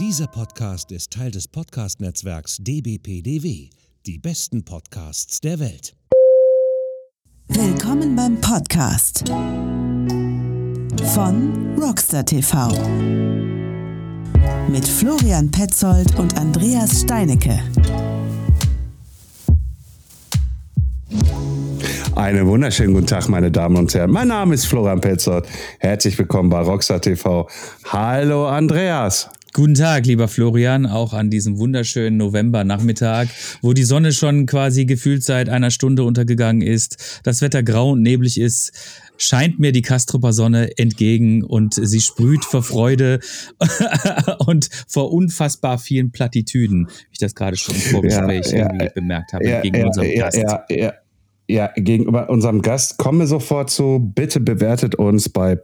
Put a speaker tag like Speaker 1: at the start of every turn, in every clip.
Speaker 1: Dieser Podcast ist Teil des Podcast-Netzwerks dbpdw, die besten Podcasts der Welt.
Speaker 2: Willkommen beim Podcast von Rockstar TV mit Florian Petzold und Andreas Steinecke.
Speaker 3: Einen wunderschönen guten Tag, meine Damen und Herren. Mein Name ist Florian Petzold. Herzlich willkommen bei Rockstar TV. Hallo Andreas.
Speaker 4: Guten Tag, lieber Florian, auch an diesem wunderschönen Novembernachmittag, wo die Sonne schon quasi gefühlt seit einer Stunde untergegangen ist, das Wetter grau und neblig ist, scheint mir die Kastrupper Sonne entgegen und sie sprüht vor Freude und vor unfassbar vielen Plattitüden, wie ich das gerade schon im Vorgespräch ja, irgendwie ja, bemerkt habe,
Speaker 3: ja,
Speaker 4: gegen unserem Gast.
Speaker 3: Ja, gegenüber unserem Gast. Komme sofort zu, bitte bewertet uns bei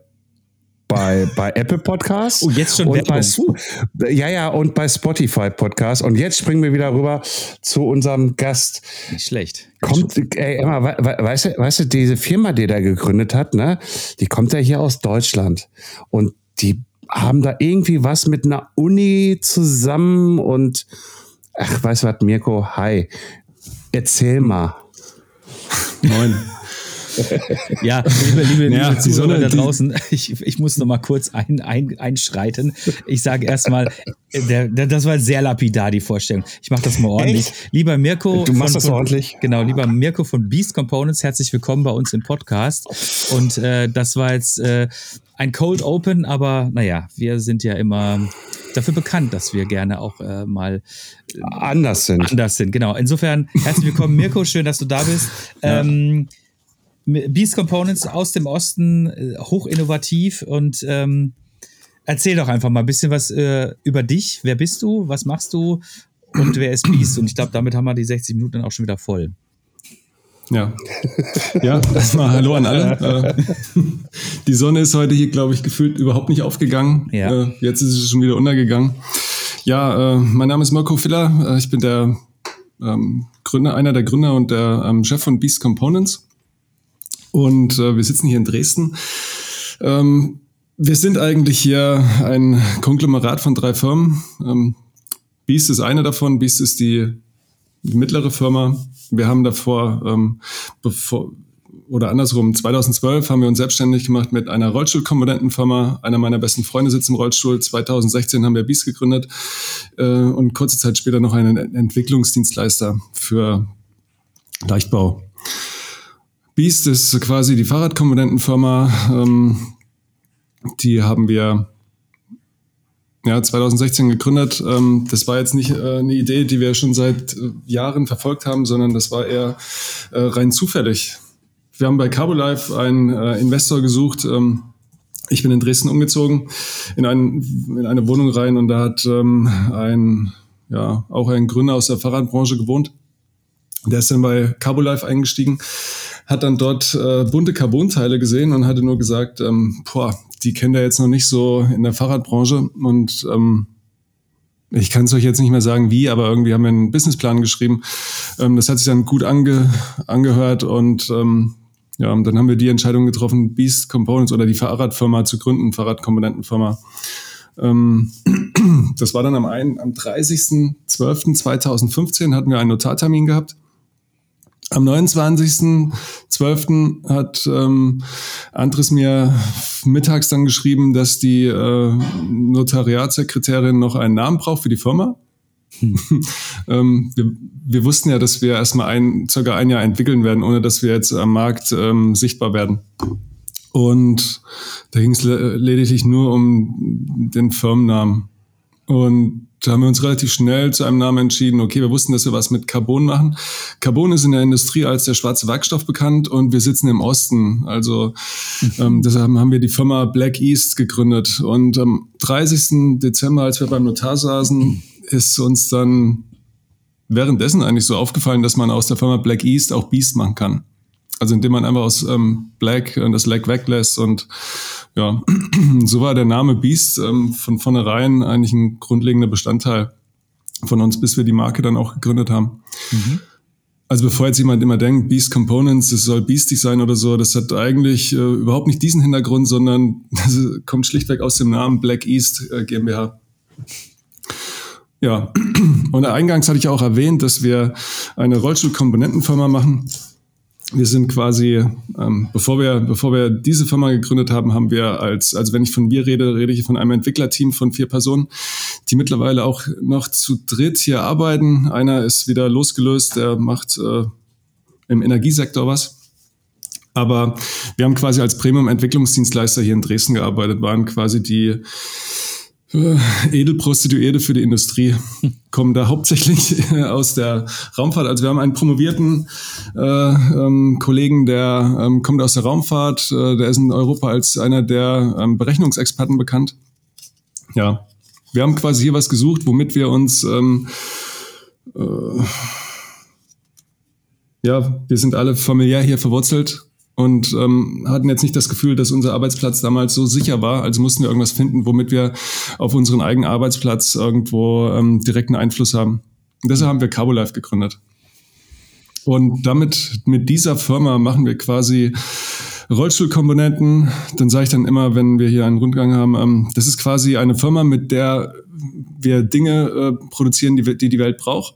Speaker 3: bei, bei Apple Podcasts.
Speaker 4: Oh, jetzt schon
Speaker 3: und bei, Ja, ja, und bei Spotify Podcasts. Und jetzt springen wir wieder rüber zu unserem Gast.
Speaker 4: Nicht schlecht.
Speaker 3: Kommt, ey, Emma, we, weißt du, weißt du, diese Firma, die der gegründet hat, ne, die kommt ja hier aus Deutschland. Und die haben da irgendwie was mit einer Uni zusammen und, ach, weißt du was, Mirko, hi. Erzähl mal.
Speaker 4: Moin. ja, liebe, liebe, ja, liebe Zuhörer da draußen, ich, ich muss noch mal kurz ein, ein, einschreiten. Ich sage erstmal, das war sehr lapidar, die Vorstellung. Ich mache das mal ordentlich. Echt? Lieber Mirko.
Speaker 3: Du machst von, das ordentlich?
Speaker 4: Genau, lieber Mirko von Beast Components, herzlich willkommen bei uns im Podcast. Und äh, das war jetzt äh, ein Cold Open, aber naja, wir sind ja immer dafür bekannt, dass wir gerne auch äh, mal
Speaker 3: äh, anders sind.
Speaker 4: Anders sind, genau. Insofern herzlich willkommen, Mirko, schön, dass du da bist. Ja. Ähm, Beast Components aus dem Osten, äh, hoch innovativ und ähm, erzähl doch einfach mal ein bisschen was äh, über dich. Wer bist du? Was machst du? Und wer ist Beast? Und ich glaube, damit haben wir die 60 Minuten dann auch schon wieder voll.
Speaker 5: Ja. Ja, erstmal Hallo an alle. Äh, die Sonne ist heute hier, glaube ich, gefühlt überhaupt nicht aufgegangen. Ja. Äh, jetzt ist sie schon wieder untergegangen. Ja, mein Name ist Mirko Filler. Ich bin der ähm, Gründer, einer der Gründer und der ähm, Chef von Beast Components. Und äh, wir sitzen hier in Dresden. Ähm, wir sind eigentlich hier ein Konglomerat von drei Firmen. Ähm, Beast ist eine davon. Beast ist die, die mittlere Firma. Wir haben davor, ähm, bevor, oder andersrum, 2012 haben wir uns selbstständig gemacht mit einer Rollstuhlkomponentenfirma. Einer meiner besten Freunde sitzt im Rollstuhl. 2016 haben wir Beast gegründet äh, und kurze Zeit später noch einen Entwicklungsdienstleister für Leichtbau. Beast ist quasi die Fahrradkomponentenfirma. Ähm, die haben wir ja, 2016 gegründet. Ähm, das war jetzt nicht äh, eine Idee, die wir schon seit äh, Jahren verfolgt haben, sondern das war eher äh, rein zufällig. Wir haben bei Carbolife einen äh, Investor gesucht. Ähm, ich bin in Dresden umgezogen, in, ein, in eine Wohnung rein und da hat ähm, ein, ja, auch ein Gründer aus der Fahrradbranche gewohnt. Der ist dann bei Carbolife eingestiegen hat dann dort äh, bunte Carbonteile gesehen und hatte nur gesagt, ähm, boah, die kennt er jetzt noch nicht so in der Fahrradbranche und ähm, ich kann es euch jetzt nicht mehr sagen, wie, aber irgendwie haben wir einen Businessplan geschrieben. Ähm, das hat sich dann gut ange, angehört und ähm, ja, und dann haben wir die Entscheidung getroffen, Beast Components oder die Fahrradfirma zu gründen, Fahrradkomponentenfirma. Ähm, das war dann am, am 30.12.2015 hatten wir einen Notartermin gehabt am 29.12. hat ähm, Andres mir mittags dann geschrieben, dass die äh, Notariatssekretärin noch einen Namen braucht für die Firma. Hm. ähm, wir, wir, wussten ja, dass wir erstmal ein, circa ein Jahr entwickeln werden, ohne dass wir jetzt am Markt ähm, sichtbar werden. Und da ging es lediglich nur um den Firmennamen. Und da haben wir uns relativ schnell zu einem Namen entschieden. Okay, wir wussten, dass wir was mit Carbon machen. Carbon ist in der Industrie als der schwarze Werkstoff bekannt und wir sitzen im Osten. Also mhm. ähm, deshalb haben wir die Firma Black East gegründet. Und am 30. Dezember, als wir beim Notar saßen, ist uns dann währenddessen eigentlich so aufgefallen, dass man aus der Firma Black East auch Beast machen kann. Also indem man einfach aus ähm, Black und das Black weglässt und ja, so war der Name Beast ähm, von vornherein eigentlich ein grundlegender Bestandteil von uns, bis wir die Marke dann auch gegründet haben. Mhm. Also bevor jetzt jemand immer denkt, Beast Components, es soll beastig sein oder so, das hat eigentlich äh, überhaupt nicht diesen Hintergrund, sondern das kommt schlichtweg aus dem Namen Black East äh, GmbH. Ja, und eingangs hatte ich auch erwähnt, dass wir eine Rollstuhlkomponentenfirma machen. Wir sind quasi, ähm, bevor wir, bevor wir diese Firma gegründet haben, haben wir als, also wenn ich von wir rede, rede ich von einem Entwicklerteam von vier Personen, die mittlerweile auch noch zu dritt hier arbeiten. Einer ist wieder losgelöst, der macht äh, im Energiesektor was. Aber wir haben quasi als Premium-Entwicklungsdienstleister hier in Dresden gearbeitet, waren quasi die Edelprostituierte für die Industrie kommen da hauptsächlich aus der Raumfahrt. Also wir haben einen promovierten äh, ähm, Kollegen, der ähm, kommt aus der Raumfahrt, äh, der ist in Europa als einer der ähm, Berechnungsexperten bekannt. Ja, wir haben quasi hier was gesucht, womit wir uns ähm, äh, ja, wir sind alle familiär hier verwurzelt und ähm, hatten jetzt nicht das Gefühl, dass unser Arbeitsplatz damals so sicher war. Also mussten wir irgendwas finden, womit wir auf unseren eigenen Arbeitsplatz irgendwo ähm, direkten Einfluss haben. Und deshalb haben wir Carbolife gegründet. Und damit, mit dieser Firma machen wir quasi Rollstuhlkomponenten. Dann sage ich dann immer, wenn wir hier einen Rundgang haben, ähm, das ist quasi eine Firma, mit der wir Dinge äh, produzieren, die, die die Welt braucht.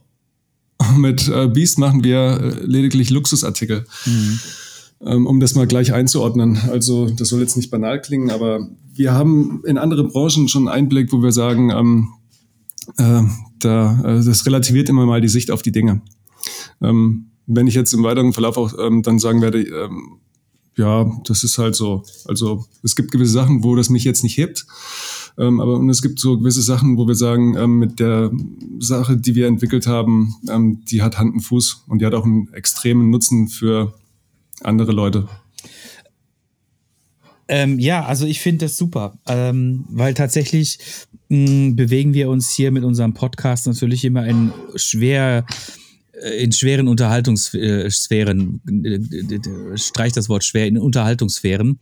Speaker 5: mit äh, Beast machen wir äh, lediglich Luxusartikel. Mhm. Ähm, um das mal gleich einzuordnen. Also das soll jetzt nicht banal klingen, aber wir haben in andere Branchen schon einen Einblick, wo wir sagen, ähm, äh, da, äh, das relativiert immer mal die Sicht auf die Dinge. Ähm, wenn ich jetzt im weiteren Verlauf auch ähm, dann sagen werde, ähm, ja, das ist halt so. Also es gibt gewisse Sachen, wo das mich jetzt nicht hebt. Ähm, aber und es gibt so gewisse Sachen, wo wir sagen, ähm, mit der Sache, die wir entwickelt haben, ähm, die hat Hand und Fuß und die hat auch einen extremen Nutzen für andere Leute.
Speaker 4: Ähm, ja, also ich finde das super, ähm, weil tatsächlich mh, bewegen wir uns hier mit unserem Podcast natürlich immer in schwer äh, in schweren Unterhaltungssphären, äh, streich das Wort schwer, in Unterhaltungssphären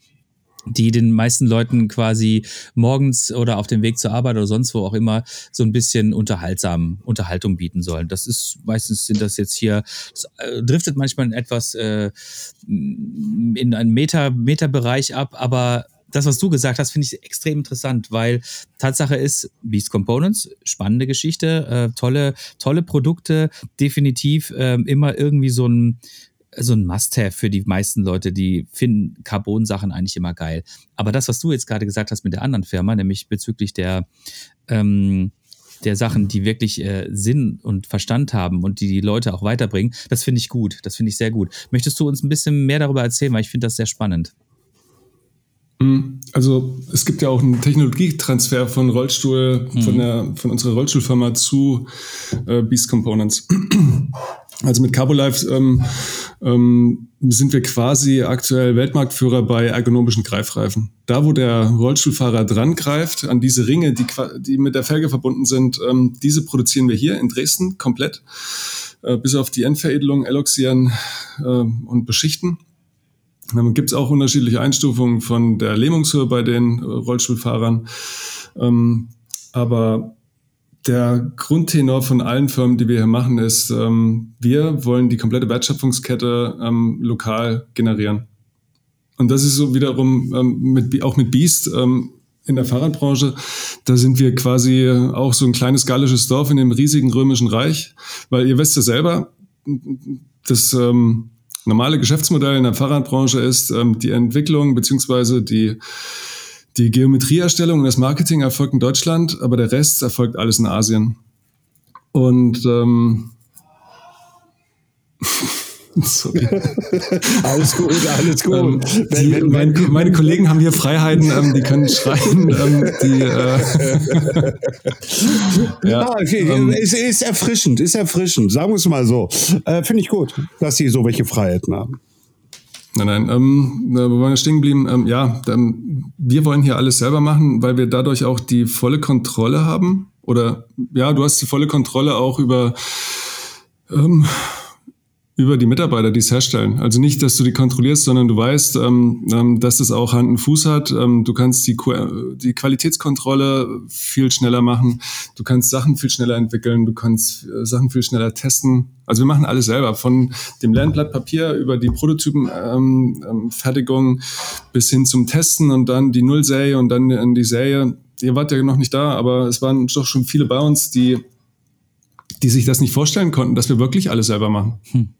Speaker 4: die den meisten Leuten quasi morgens oder auf dem Weg zur Arbeit oder sonst wo auch immer so ein bisschen unterhaltsam Unterhaltung bieten sollen. Das ist meistens sind das jetzt hier das, äh, driftet manchmal in etwas äh, in einen Meta Meta-Bereich ab, aber das, was du gesagt hast, finde ich extrem interessant, weil Tatsache ist, Beast Components, spannende Geschichte, äh, tolle, tolle Produkte, definitiv äh, immer irgendwie so ein, so ein Must-Have für die meisten Leute, die finden Carbon-Sachen eigentlich immer geil. Aber das, was du jetzt gerade gesagt hast mit der anderen Firma, nämlich bezüglich der, ähm, der Sachen, die wirklich äh, Sinn und Verstand haben und die die Leute auch weiterbringen, das finde ich gut. Das finde ich sehr gut. Möchtest du uns ein bisschen mehr darüber erzählen, weil ich finde das sehr spannend.
Speaker 5: Hm, also es gibt ja auch einen Technologietransfer von Rollstuhl, hm. von, der, von unserer Rollstuhlfirma zu äh, Beast Components. Also mit Carbolife ähm, ähm, sind wir quasi aktuell Weltmarktführer bei ergonomischen Greifreifen. Da, wo der Rollstuhlfahrer dran greift, an diese Ringe, die, die mit der Felge verbunden sind, ähm, diese produzieren wir hier in Dresden komplett, äh, bis auf die Endveredelung, Eloxieren äh, und Beschichten. Dann gibt es auch unterschiedliche Einstufungen von der Lähmungshöhe bei den äh, Rollstuhlfahrern. Ähm, aber der Grundtenor von allen Firmen, die wir hier machen, ist, ähm, wir wollen die komplette Wertschöpfungskette ähm, lokal generieren. Und das ist so wiederum ähm, mit, auch mit Beast ähm, in der Fahrradbranche. Da sind wir quasi auch so ein kleines gallisches Dorf in dem riesigen römischen Reich, weil ihr wisst ja selber, das ähm, normale Geschäftsmodell in der Fahrradbranche ist ähm, die Entwicklung beziehungsweise die die Geometrieerstellung und das Marketing erfolgt in Deutschland, aber der Rest erfolgt alles in Asien. Und ähm,
Speaker 3: Sorry. alles gut, alles gut. Ähm,
Speaker 5: die, wenn, wenn, meine, meine, Kollegen haben hier Freiheiten, ähm, die können schreien. Ähm, die, äh,
Speaker 3: ja, ah, okay. Ähm, ist, ist erfrischend, ist erfrischend, sagen wir es mal so. Äh, Finde ich gut, dass sie so welche Freiheiten haben.
Speaker 5: Nein, nein, ähm, wo waren wir stehen geblieben? Ähm, ja, ähm, wir wollen hier alles selber machen, weil wir dadurch auch die volle Kontrolle haben. Oder ja, du hast die volle Kontrolle auch über ähm, über die Mitarbeiter, die es herstellen. Also nicht, dass du die kontrollierst, sondern du weißt, ähm, ähm, dass das auch Hand und Fuß hat. Ähm, du kannst die, die Qualitätskontrolle viel schneller machen. Du kannst Sachen viel schneller entwickeln. Du kannst äh, Sachen viel schneller testen. Also wir machen alles selber. Von dem Lernblatt Papier über die Prototypenfertigung ähm, ähm, bis hin zum Testen und dann die Nullserie und dann in die Serie. Ihr wart ja noch nicht da, aber es waren doch schon viele bei uns, die die sich das nicht vorstellen konnten, dass wir wirklich alles selber machen. Hm.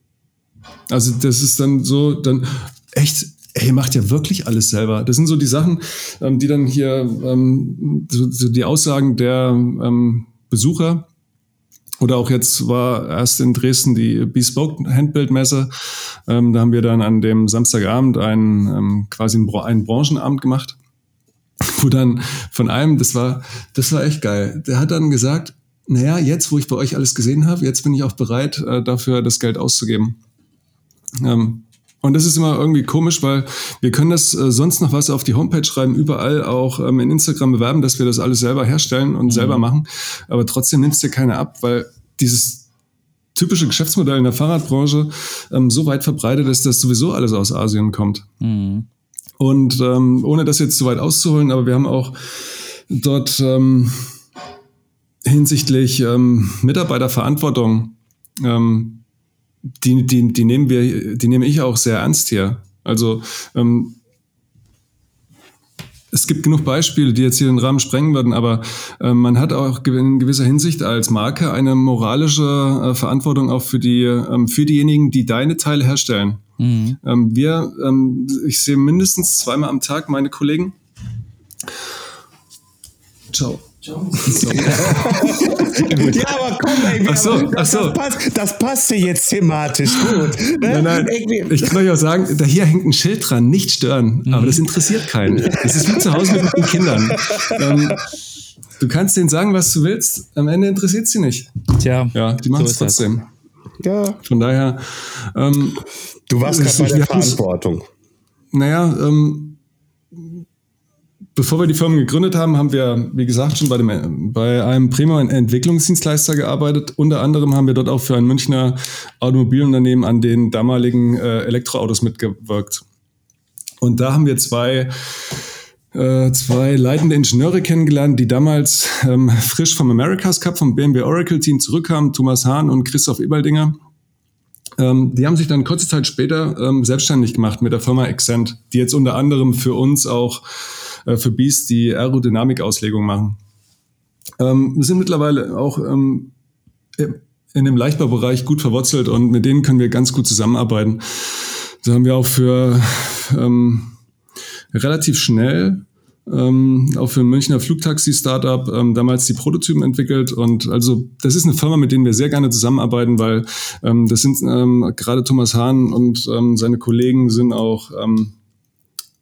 Speaker 5: Also das ist dann so, dann echt, ey, macht ja wirklich alles selber. Das sind so die Sachen, ähm, die dann hier, ähm, so, so die Aussagen der ähm, Besucher, oder auch jetzt war erst in Dresden die Bespoke Handbildmesse. Ähm, da haben wir dann an dem Samstagabend einen, ähm, quasi einen, einen Branchenabend gemacht, wo dann von einem, das war, das war echt geil. Der hat dann gesagt, naja, jetzt, wo ich bei euch alles gesehen habe, jetzt bin ich auch bereit, äh, dafür das Geld auszugeben. Ähm, und das ist immer irgendwie komisch, weil wir können das äh, sonst noch was auf die Homepage schreiben, überall auch ähm, in Instagram bewerben, dass wir das alles selber herstellen und mhm. selber machen. Aber trotzdem nimmt es dir keiner ab, weil dieses typische Geschäftsmodell in der Fahrradbranche ähm, so weit verbreitet ist, dass sowieso alles aus Asien kommt. Mhm. Und ähm, ohne das jetzt zu weit auszuholen, aber wir haben auch dort ähm, hinsichtlich ähm, Mitarbeiterverantwortung ähm, die, die, die nehmen wir, die nehme ich auch sehr ernst hier. Also ähm, es gibt genug Beispiele, die jetzt hier den Rahmen sprengen würden, aber äh, man hat auch in gewisser Hinsicht als Marke eine moralische äh, Verantwortung auch für die ähm, für diejenigen, die deine Teile herstellen. Mhm. Ähm, wir, ähm, ich sehe mindestens zweimal am Tag meine Kollegen. Ciao. ja,
Speaker 3: aber komm, ey, ach so, ach so. Das, passt, das passte jetzt thematisch gut.
Speaker 5: Ne? Nein, nein, ich kann euch auch sagen, da hier hängt ein Schild dran, nicht stören, mhm. aber das interessiert keinen. Das ist wie zu Hause mit den Kindern. Ähm, du kannst denen sagen, was du willst, am Ende interessiert sie nicht.
Speaker 4: Tja,
Speaker 5: ja, die machen es trotzdem. Ja. Von daher. Ähm,
Speaker 3: du warst gerade bei der Verantwortung.
Speaker 5: Naja, ähm, Bevor wir die Firma gegründet haben, haben wir, wie gesagt, schon bei, dem, bei einem Premium-Entwicklungsdienstleister gearbeitet. Unter anderem haben wir dort auch für ein Münchner Automobilunternehmen an den damaligen äh, Elektroautos mitgewirkt. Und da haben wir zwei, äh, zwei leitende Ingenieure kennengelernt, die damals ähm, frisch vom Americas Cup, vom BMW Oracle Team zurückkamen, Thomas Hahn und Christoph Ebaldinger. Ähm, die haben sich dann kurze Zeit später ähm, selbstständig gemacht mit der Firma Accent, die jetzt unter anderem für uns auch äh, für Beast die Aerodynamikauslegung machen. Ähm, wir sind mittlerweile auch ähm, in dem Leichtbaubereich gut verwurzelt und mit denen können wir ganz gut zusammenarbeiten. Da haben wir auch für ähm, relativ schnell ähm, auch für ein Münchner Flugtaxi-Startup ähm, damals die Prototypen entwickelt. Und also das ist eine Firma, mit denen wir sehr gerne zusammenarbeiten, weil ähm, das sind ähm, gerade Thomas Hahn und ähm, seine Kollegen sind auch ähm,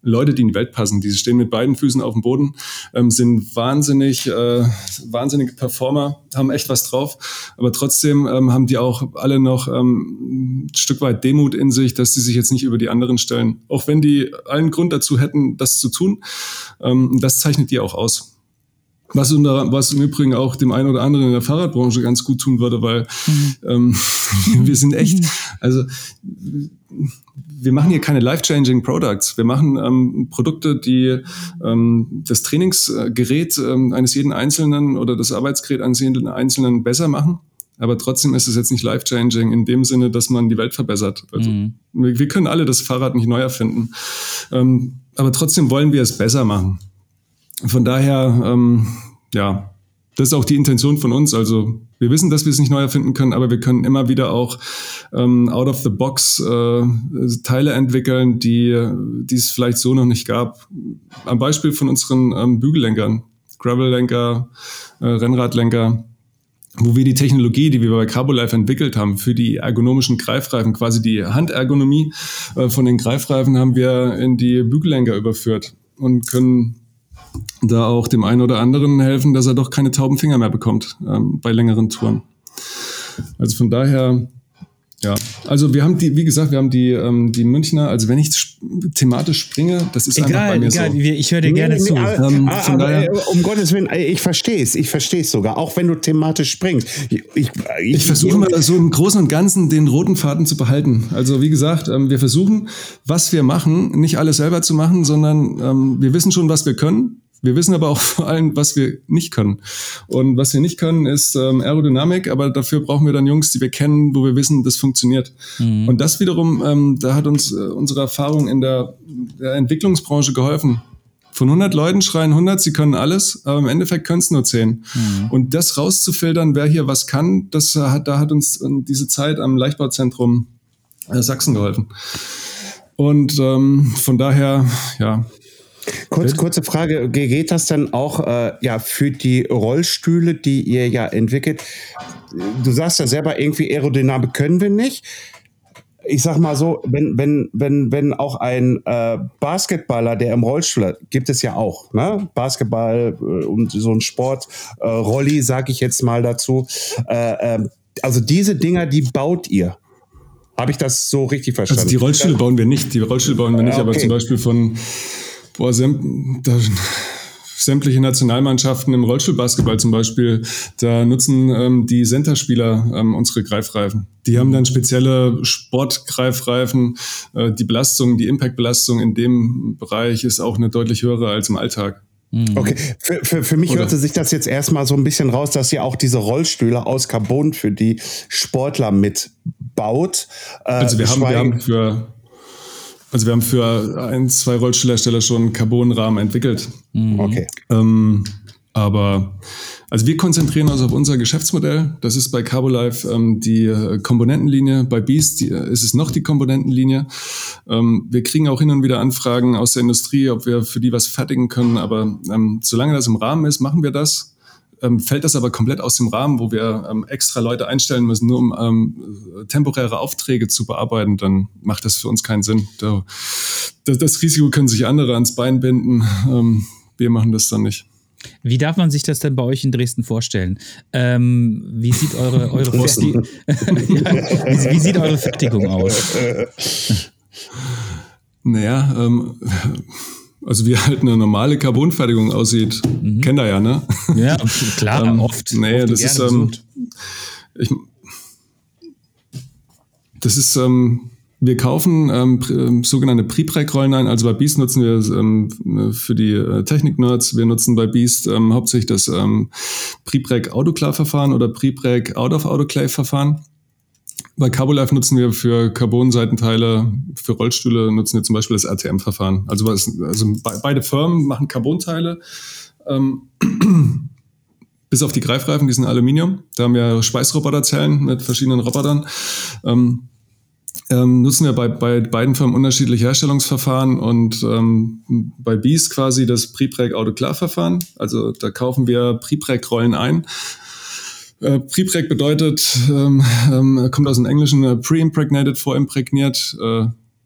Speaker 5: Leute, die in die Welt passen. Die stehen mit beiden Füßen auf dem Boden, ähm, sind wahnsinnig, äh, wahnsinnige Performer, haben echt was drauf. Aber trotzdem ähm, haben die auch alle noch ähm, ein Stück weit Demut in sich, dass sie sich jetzt nicht über die anderen stellen. Auch wenn die allen Grund dazu hätten, das zu tun. Ähm, das zeichnet die auch aus. Was, unter, was im Übrigen auch dem einen oder anderen in der Fahrradbranche ganz gut tun würde, weil mhm. ähm, wir sind echt, also wir machen hier keine life-changing Products. Wir machen ähm, Produkte, die ähm, das Trainingsgerät ähm, eines jeden Einzelnen oder das Arbeitsgerät eines jeden Einzelnen besser machen. Aber trotzdem ist es jetzt nicht life-changing in dem Sinne, dass man die Welt verbessert. Also mhm. wir, wir, können alle das Fahrrad nicht neu erfinden. Ähm, aber trotzdem wollen wir es besser machen. Von daher, ähm, ja, das ist auch die Intention von uns. Also wir wissen, dass wir es nicht neu erfinden können, aber wir können immer wieder auch ähm, out of the box äh, Teile entwickeln, die, die es vielleicht so noch nicht gab. Am Beispiel von unseren ähm, Bügellenkern, Gravellenker, äh, Rennradlenker, wo wir die Technologie, die wir bei Carbolife entwickelt haben, für die ergonomischen Greifreifen, quasi die Handergonomie äh, von den Greifreifen, haben wir in die Bügellenker überführt und können da auch dem einen oder anderen helfen, dass er doch keine tauben Finger mehr bekommt ähm, bei längeren Touren. Also von daher, ja, also wir haben die, wie gesagt, wir haben die, ähm, die Münchner, also wenn ich thematisch springe, das ist egal, einfach bei mir egal, so.
Speaker 4: ich höre dir gerne nee, zu. Nee,
Speaker 3: ähm, aber, daher, äh, um Gottes Willen, ich verstehe es, ich verstehe es sogar, auch wenn du thematisch springst.
Speaker 5: Ich, ich, ich, ich versuche mal so im Großen und Ganzen den roten Faden zu behalten. Also wie gesagt, ähm, wir versuchen, was wir machen, nicht alles selber zu machen, sondern ähm, wir wissen schon, was wir können wir wissen aber auch vor allem, was wir nicht können. Und was wir nicht können, ist ähm, Aerodynamik, aber dafür brauchen wir dann Jungs, die wir kennen, wo wir wissen, das funktioniert. Mhm. Und das wiederum, ähm, da hat uns äh, unsere Erfahrung in der, der Entwicklungsbranche geholfen. Von 100 Leuten schreien 100, sie können alles, aber im Endeffekt können es nur 10. Mhm. Und das rauszufiltern, wer hier was kann, das hat, da hat uns diese Zeit am Leichtbauzentrum äh, Sachsen geholfen. Und ähm, von daher, ja,
Speaker 3: Kurz, kurze Frage, geht das dann auch äh, ja, für die Rollstühle, die ihr ja entwickelt? Du sagst ja selber, irgendwie Aerodynamik können wir nicht. Ich sag mal so, wenn, wenn, wenn, wenn auch ein äh, Basketballer, der im Rollstuhl hat, gibt es ja auch, ne? Basketball äh, und so ein Sport, äh, Rolli, sag ich jetzt mal dazu. Äh, ähm, also diese Dinger, die baut ihr. Habe ich das so richtig verstanden?
Speaker 5: Also die Rollstühle bauen wir nicht, die Rollstühle bauen wir nicht, okay. aber zum Beispiel von boah, säm da, sämtliche Nationalmannschaften im Rollstuhlbasketball zum Beispiel, da nutzen ähm, die Centerspieler ähm, unsere Greifreifen. Die haben dann spezielle Sportgreifreifen. Äh, die Belastung, die Impact-Belastung in dem Bereich ist auch eine deutlich höhere als im Alltag.
Speaker 3: Mhm. Okay, für, für, für mich Oder? hörte sich das jetzt erstmal so ein bisschen raus, dass ihr auch diese Rollstühle aus Carbon für die Sportler mitbaut.
Speaker 5: Äh, also wir haben, wir haben für also wir haben für ein, zwei Rollstuhlhersteller schon einen Carbonrahmen entwickelt.
Speaker 3: Mhm. Okay.
Speaker 5: Ähm, aber also wir konzentrieren uns auf unser Geschäftsmodell. Das ist bei Carbolife ähm, die äh, Komponentenlinie. Bei Beast die, äh, ist es noch die Komponentenlinie. Ähm, wir kriegen auch hin und wieder Anfragen aus der Industrie, ob wir für die was fertigen können. Aber ähm, solange das im Rahmen ist, machen wir das ähm, fällt das aber komplett aus dem Rahmen, wo wir ähm, extra Leute einstellen müssen, nur um ähm, temporäre Aufträge zu bearbeiten, dann macht das für uns keinen Sinn. Da, das, das, Risiko können sich andere ans Bein binden. Ähm, wir machen das dann nicht.
Speaker 4: Wie darf man sich das denn bei euch in Dresden vorstellen? Ähm, wie sieht eure, eure ja, wie, wie, sieht eure Fertigung aus?
Speaker 5: Naja, ähm, also wie halt eine normale Carbonfertigung aussieht. Mhm. Kennt ihr ja, ne?
Speaker 4: Ja, klar, ähm, oft.
Speaker 5: Nee, oft das ist, ähm, ich, das ist, ähm, wir kaufen ähm, ähm sogenannte Prepreg-Rollen ein. Also bei Beast nutzen wir ähm, für die äh, Technik-Nerds, wir nutzen bei Beast ähm, hauptsächlich das ähm, Prepreg Autoclave-Verfahren oder Prepreg Out-of-Autoclave-Verfahren. Bei Carbolife nutzen wir für Carbon-Seitenteile, für Rollstühle nutzen wir zum Beispiel das RTM-Verfahren. Also, also beide Firmen machen Carbonteile. Ähm, bis auf die Greifreifen, die sind Aluminium. Da haben wir Schweißroboterzellen mit verschiedenen Robotern. Ähm, ähm, nutzen wir bei, bei beiden Firmen unterschiedliche Herstellungsverfahren und ähm, bei Beast quasi das Prepreg Autoclave-Verfahren. Also da kaufen wir Prepreg-Rollen ein, äh, Prepreg bedeutet, ähm, ähm, kommt aus dem Englischen äh, pre-impregnated, vorimprägniert. Äh,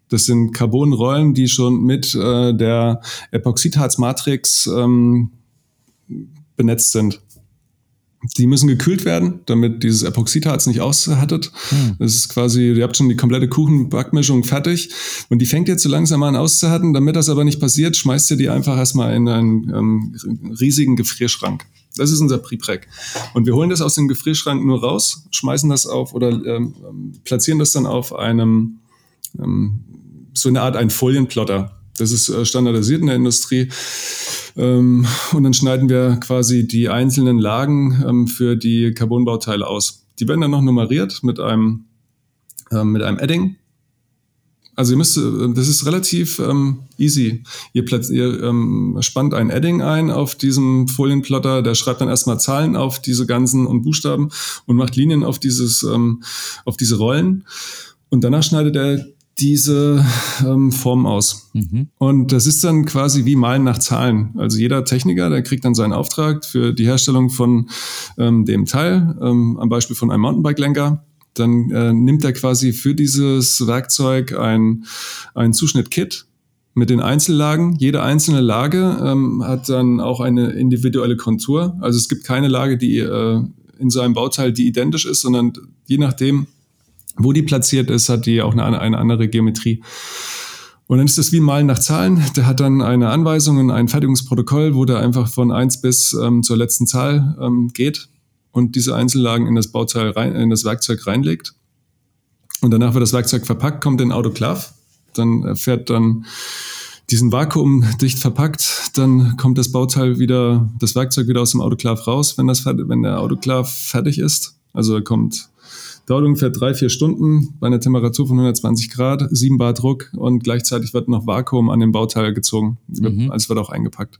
Speaker 5: das sind Carbonrollen, die schon mit äh, der Epoxidharzmatrix ähm, benetzt sind. Die müssen gekühlt werden, damit dieses Epoxidharz nicht aushattet. Hm. Das ist quasi, ihr habt schon die komplette Kuchenbackmischung fertig und die fängt jetzt so langsam an auszuhatten. Damit das aber nicht passiert, schmeißt ihr die einfach erstmal in einen ähm, riesigen Gefrierschrank. Das ist unser Prepreg. Und wir holen das aus dem Gefrierschrank nur raus, schmeißen das auf oder ähm, platzieren das dann auf einem, ähm, so eine Art ein Folienplotter. Das ist äh, standardisiert in der Industrie. Ähm, und dann schneiden wir quasi die einzelnen Lagen ähm, für die Carbonbauteile aus. Die werden dann noch nummeriert mit einem, äh, mit einem Edding also ihr müsst, äh, das ist relativ ähm, easy. Ihr, ihr ähm, spannt ein Edding ein auf diesem Folienplotter, der schreibt dann erstmal Zahlen auf diese ganzen und Buchstaben und macht Linien auf dieses, ähm, auf diese Rollen. Und danach schneidet er diese ähm, Form aus. Mhm. Und das ist dann quasi wie Malen nach Zahlen. Also jeder Techniker, der kriegt dann seinen Auftrag für die Herstellung von ähm, dem Teil, ähm, am Beispiel von einem Mountainbike-Lenker dann äh, nimmt er quasi für dieses Werkzeug ein, ein Zuschnitt-Kit mit den Einzellagen. Jede einzelne Lage ähm, hat dann auch eine individuelle Kontur. Also es gibt keine Lage, die äh, in so einem Bauteil, die identisch ist, sondern je nachdem, wo die platziert ist, hat die auch eine, eine andere Geometrie. Und dann ist das wie Malen nach Zahlen. Der hat dann eine Anweisung und ein Fertigungsprotokoll, wo der einfach von eins bis ähm, zur letzten Zahl ähm, geht und diese Einzellagen in das Bauteil rein, in das Werkzeug reinlegt. Und danach wird das Werkzeug verpackt, kommt in Autoklav. Dann fährt dann diesen Vakuum dicht verpackt, dann kommt das Bauteil wieder, das Werkzeug wieder aus dem Autoklav raus, wenn das, wenn der Autoklav fertig ist. Also er kommt Dauert ungefähr drei, vier Stunden bei einer Temperatur von 120 Grad, 7 Bar Druck und gleichzeitig wird noch Vakuum an dem Bauteil gezogen. Mhm. Alles wird auch eingepackt.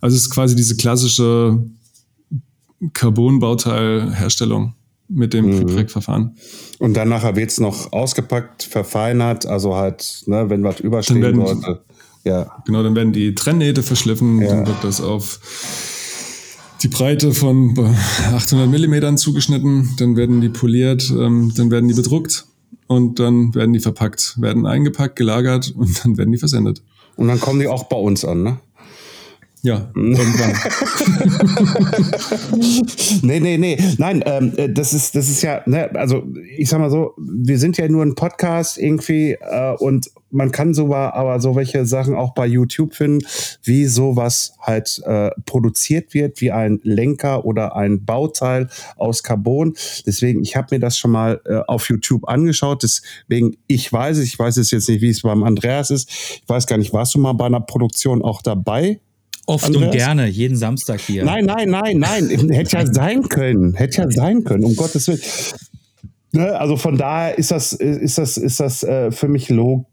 Speaker 5: Also es ist quasi diese klassische Carbon-Bauteilherstellung mit dem mhm. Prepreg-Verfahren.
Speaker 3: Und dann nachher wird es noch ausgepackt, verfeinert, also halt, ne, wenn was überstehen sollte.
Speaker 5: Ja. Genau, dann werden die Trennnähte verschliffen, ja. dann wird das auf die Breite von 800 Millimetern zugeschnitten, dann werden die poliert, ähm, dann werden die bedruckt und dann werden die verpackt, werden eingepackt, gelagert und dann werden die versendet.
Speaker 3: Und dann kommen die auch bei uns an, ne?
Speaker 5: Ja, irgendwann.
Speaker 3: nee, nee, nee. Nein, ähm, äh, das ist, das ist ja, ne, also ich sag mal so, wir sind ja nur ein Podcast irgendwie äh, und man kann sogar aber so welche Sachen auch bei YouTube finden, wie sowas halt äh, produziert wird, wie ein Lenker oder ein Bauteil aus Carbon. Deswegen, ich habe mir das schon mal äh, auf YouTube angeschaut. Deswegen, ich weiß es, ich weiß es jetzt nicht, wie es beim Andreas ist. Ich weiß gar nicht, warst du mal bei einer Produktion auch dabei?
Speaker 4: Oft Andreas? und gerne, jeden Samstag hier.
Speaker 3: Nein, nein, nein, nein. Hätte ja sein können. Hätte ja sein können, um Gottes Willen. Ne, also von daher ist das, ist das, ist das äh, für mich logisch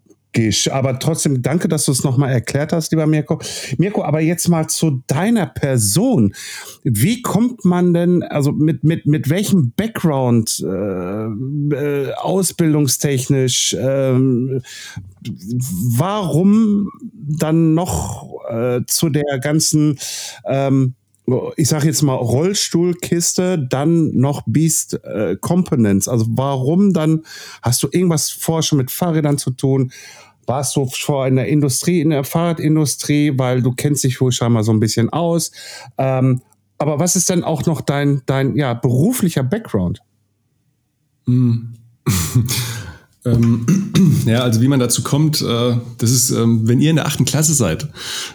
Speaker 3: aber trotzdem danke, dass du es nochmal erklärt hast, lieber Mirko. Mirko, aber jetzt mal zu deiner Person. Wie kommt man denn, also mit, mit, mit welchem Background, äh, äh, ausbildungstechnisch, äh, warum dann noch äh, zu der ganzen ähm, ich sage jetzt mal Rollstuhlkiste, dann noch Beast äh, Components. Also warum dann hast du irgendwas vorher schon mit Fahrrädern zu tun? Warst du vor in der Industrie, in der Fahrradindustrie, weil du kennst dich wohl scheinbar so ein bisschen aus. Ähm, aber was ist denn auch noch dein, dein ja, beruflicher Background?
Speaker 5: Mm. Ähm, ja, also wie man dazu kommt, äh, das ist, ähm, wenn ihr in der achten Klasse seid,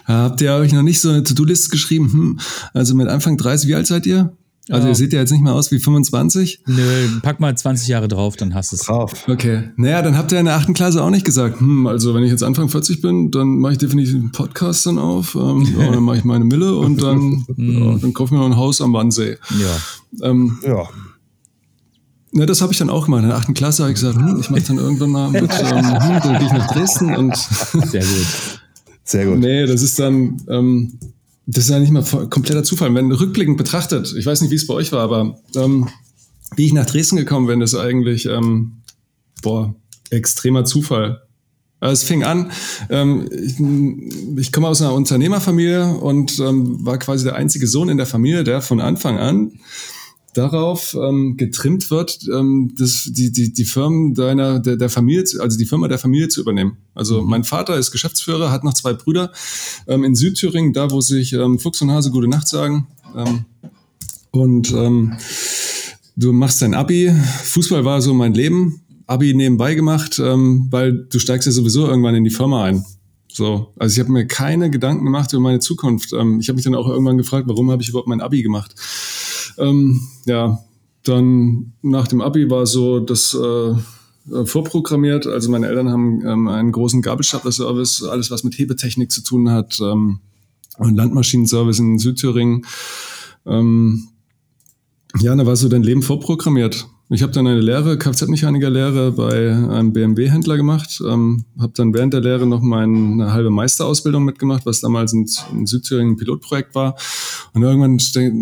Speaker 5: äh, habt ihr euch noch nicht so eine To-Do-Liste geschrieben, hm, also mit Anfang 30, wie alt seid ihr? Also ja. ihr seht ja jetzt nicht mehr aus wie 25.
Speaker 4: Nö, pack mal 20 Jahre drauf, dann hast du es.
Speaker 5: Drauf. Okay. Naja, dann habt ihr in der achten Klasse auch nicht gesagt, hm, also wenn ich jetzt Anfang 40 bin, dann mache ich definitiv einen Podcast dann auf, ähm, ja, dann mache ich meine Mille und dann, ja, dann kaufe ich mir noch ein Haus am Wannsee.
Speaker 3: Ja. Ähm, ja.
Speaker 5: Ne, das habe ich dann auch gemacht. In der achten Klasse habe ich gesagt, hm, ich mache dann irgendwann mal mit, ähm, hm, dann gehe ich nach Dresden und
Speaker 4: sehr gut.
Speaker 5: Sehr gut. Nee, das ist dann, ähm, das ist ja nicht mal kompletter Zufall. Wenn rückblickend betrachtet, ich weiß nicht, wie es bei euch war, aber ähm, wie ich nach Dresden gekommen bin, ist eigentlich ähm, boah, extremer Zufall. Also es fing an, ähm, ich, ich komme aus einer Unternehmerfamilie und ähm, war quasi der einzige Sohn in der Familie, der von Anfang an darauf ähm, getrimmt wird, ähm, das, die, die, die Firmen deiner, der, der Familie, also die Firma der Familie zu übernehmen. Also mhm. mein Vater ist Geschäftsführer, hat noch zwei Brüder ähm, in Südthüringen, da wo sich ähm, Fuchs und Hase gute Nacht sagen. Ähm, und ähm, du machst dein Abi. Fußball war so mein Leben. Abi nebenbei gemacht, ähm, weil du steigst ja sowieso irgendwann in die Firma ein. So, also ich habe mir keine Gedanken gemacht über meine Zukunft. Ähm, ich habe mich dann auch irgendwann gefragt, warum habe ich überhaupt mein Abi gemacht? Ähm, ja, dann nach dem Abi war so das äh, vorprogrammiert. Also meine Eltern haben ähm, einen großen Gabelstapler-Service, alles was mit Hebetechnik zu tun hat, ähm, und Landmaschinenservice in Südthüringen. Ähm, ja, da war so dein Leben vorprogrammiert. Ich habe dann eine Lehre, Kfz-Mechaniker-Lehre bei einem BMW-Händler gemacht, ähm, habe dann während der Lehre noch meine halbe Meisterausbildung mitgemacht, was damals in, in Südthüringen ein Pilotprojekt war. Und irgendwann stell,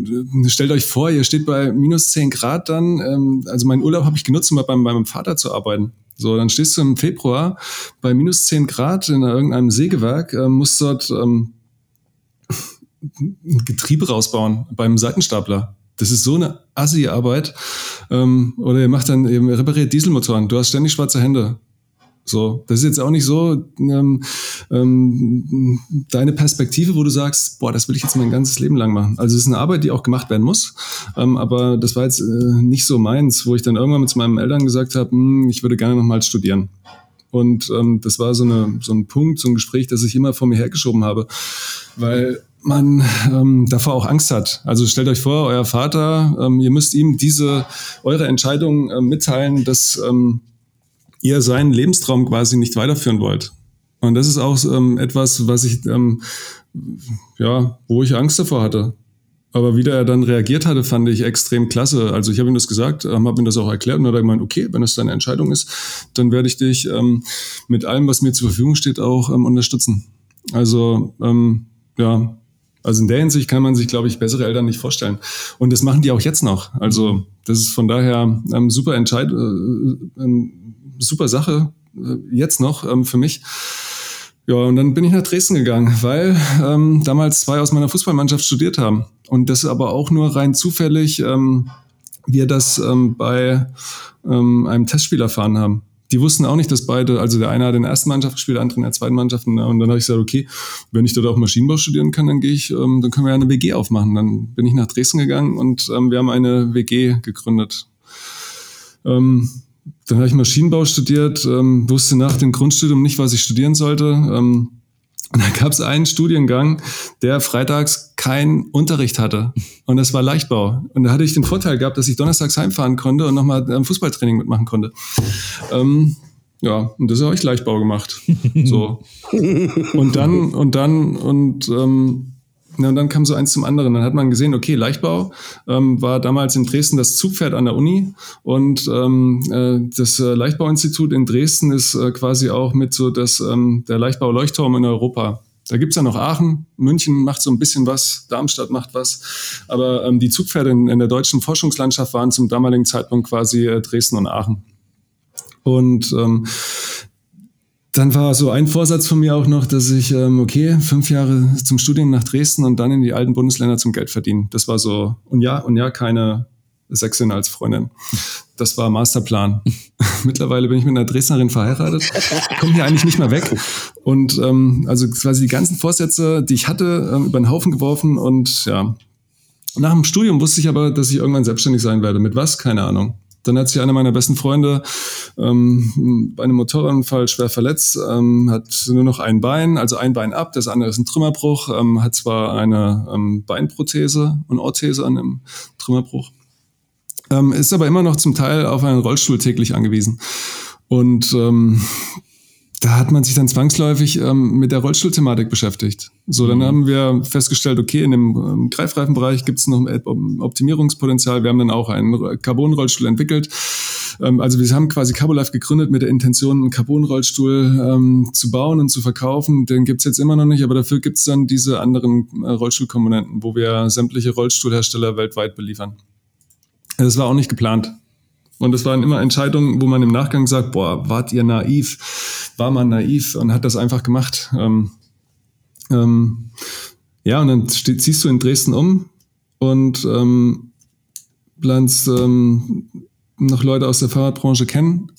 Speaker 5: stellt euch vor, ihr steht bei minus 10 Grad dann, ähm, also meinen Urlaub habe ich genutzt, um bei, bei meinem Vater zu arbeiten. So, dann stehst du im Februar bei minus 10 Grad in irgendeinem Sägewerk, äh, musst dort ähm, ein Getriebe rausbauen beim Seitenstapler. Das ist so eine Assi-Arbeit. Ähm, oder ihr macht dann eben repariert Dieselmotoren. Du hast ständig schwarze Hände. So, das ist jetzt auch nicht so ähm, ähm, deine Perspektive, wo du sagst, boah, das will ich jetzt mein ganzes Leben lang machen. Also es ist eine Arbeit, die auch gemacht werden muss, ähm, aber das war jetzt äh, nicht so meins, wo ich dann irgendwann mit meinen Eltern gesagt habe, hm, ich würde gerne nochmal studieren. Und ähm, das war so, eine, so ein Punkt, so ein Gespräch, das ich immer vor mir hergeschoben habe, weil man ähm, davor auch Angst hat. Also stellt euch vor, euer Vater, ähm, ihr müsst ihm diese eure Entscheidung äh, mitteilen, dass ähm, ihr seinen Lebenstraum quasi nicht weiterführen wollt. Und das ist auch ähm, etwas, was ich ähm, ja, wo ich Angst davor hatte. Aber wie der dann reagiert hatte, fand ich extrem klasse. Also ich habe ihm das gesagt, ähm, habe ihm das auch erklärt und hat er gemeint, okay, wenn es deine Entscheidung ist, dann werde ich dich ähm, mit allem, was mir zur Verfügung steht, auch ähm, unterstützen. Also ähm, ja, also in der Hinsicht kann man sich, glaube ich, bessere Eltern nicht vorstellen. Und das machen die auch jetzt noch. Also das ist von daher ähm, super Entscheid, äh, äh, super Sache äh, jetzt noch ähm, für mich. Ja, und dann bin ich nach Dresden gegangen, weil ähm, damals zwei aus meiner Fußballmannschaft studiert haben. Und das aber auch nur rein zufällig ähm, wir das ähm, bei ähm, einem Testspiel erfahren haben die wussten auch nicht, dass beide, also der eine hat in der ersten Mannschaft gespielt, der andere in der zweiten Mannschaft. Und dann habe ich gesagt, okay, wenn ich dort auch Maschinenbau studieren kann, dann gehe ich, ähm, dann können wir ja eine WG aufmachen. Dann bin ich nach Dresden gegangen und ähm, wir haben eine WG gegründet. Ähm, dann habe ich Maschinenbau studiert, ähm, wusste nach dem Grundstudium nicht, was ich studieren sollte. Und da gab es einen Studiengang, der freitags keinen Unterricht hatte. Und das war Leichtbau. Und da hatte ich den Vorteil gehabt, dass ich donnerstags heimfahren konnte und nochmal ein Fußballtraining mitmachen konnte. Ähm, ja, und das habe ich Leichtbau gemacht. So. Und dann, und dann, und ähm, ja, und dann kam so eins zum anderen. Dann hat man gesehen, okay, Leichtbau ähm, war damals in Dresden das Zugpferd an der Uni und ähm, äh, das äh, Leichtbauinstitut in Dresden ist äh, quasi auch mit so das, ähm, der Leichtbau-Leuchtturm in Europa. Da gibt's ja noch Aachen, München macht so ein bisschen was, Darmstadt macht was, aber ähm, die Zugpferde in, in der deutschen Forschungslandschaft waren zum damaligen Zeitpunkt quasi äh, Dresden und Aachen. Und ähm, dann war so ein Vorsatz von mir auch noch, dass ich, ähm, okay, fünf Jahre zum Studium nach Dresden und dann in die alten Bundesländer zum Geld verdienen. Das war so, und ja, und ja, keine Sechsin als Freundin. Das war Masterplan. Mittlerweile bin ich mit einer Dresdnerin verheiratet, komme hier eigentlich nicht mehr weg. Und ähm, also quasi die ganzen Vorsätze, die ich hatte, ähm, über den Haufen geworfen und ja. Nach dem Studium wusste ich aber, dass ich irgendwann selbstständig sein werde. Mit was? Keine Ahnung. Dann hat sich einer meiner besten Freunde ähm, bei einem Motorradunfall schwer verletzt, ähm, hat nur noch ein Bein, also ein Bein ab, das andere ist ein Trümmerbruch, ähm, hat zwar eine ähm, Beinprothese und Orthese an einem Trümmerbruch, ähm, ist aber immer noch zum Teil auf einen Rollstuhl täglich angewiesen. Und ähm, da hat man sich dann zwangsläufig ähm, mit der Rollstuhlthematik beschäftigt. So, dann mhm. haben wir festgestellt, okay, in dem ähm, Greifreifenbereich gibt es noch Optimierungspotenzial. Wir haben dann auch einen Carbon-Rollstuhl entwickelt. Ähm, also wir haben quasi Carbolife gegründet mit der Intention, einen Carbon-Rollstuhl ähm, zu bauen und zu verkaufen. Den gibt's jetzt immer noch nicht, aber dafür gibt's dann diese anderen äh, Rollstuhlkomponenten, wo wir sämtliche Rollstuhlhersteller weltweit beliefern. Das war auch nicht geplant. Und das waren immer Entscheidungen, wo man im Nachgang sagt, boah, wart ihr naiv? War man naiv und hat das einfach gemacht. Ähm, ähm, ja, und dann ziehst du in Dresden um und ähm, lernst ähm, noch Leute aus der Fahrradbranche kennen.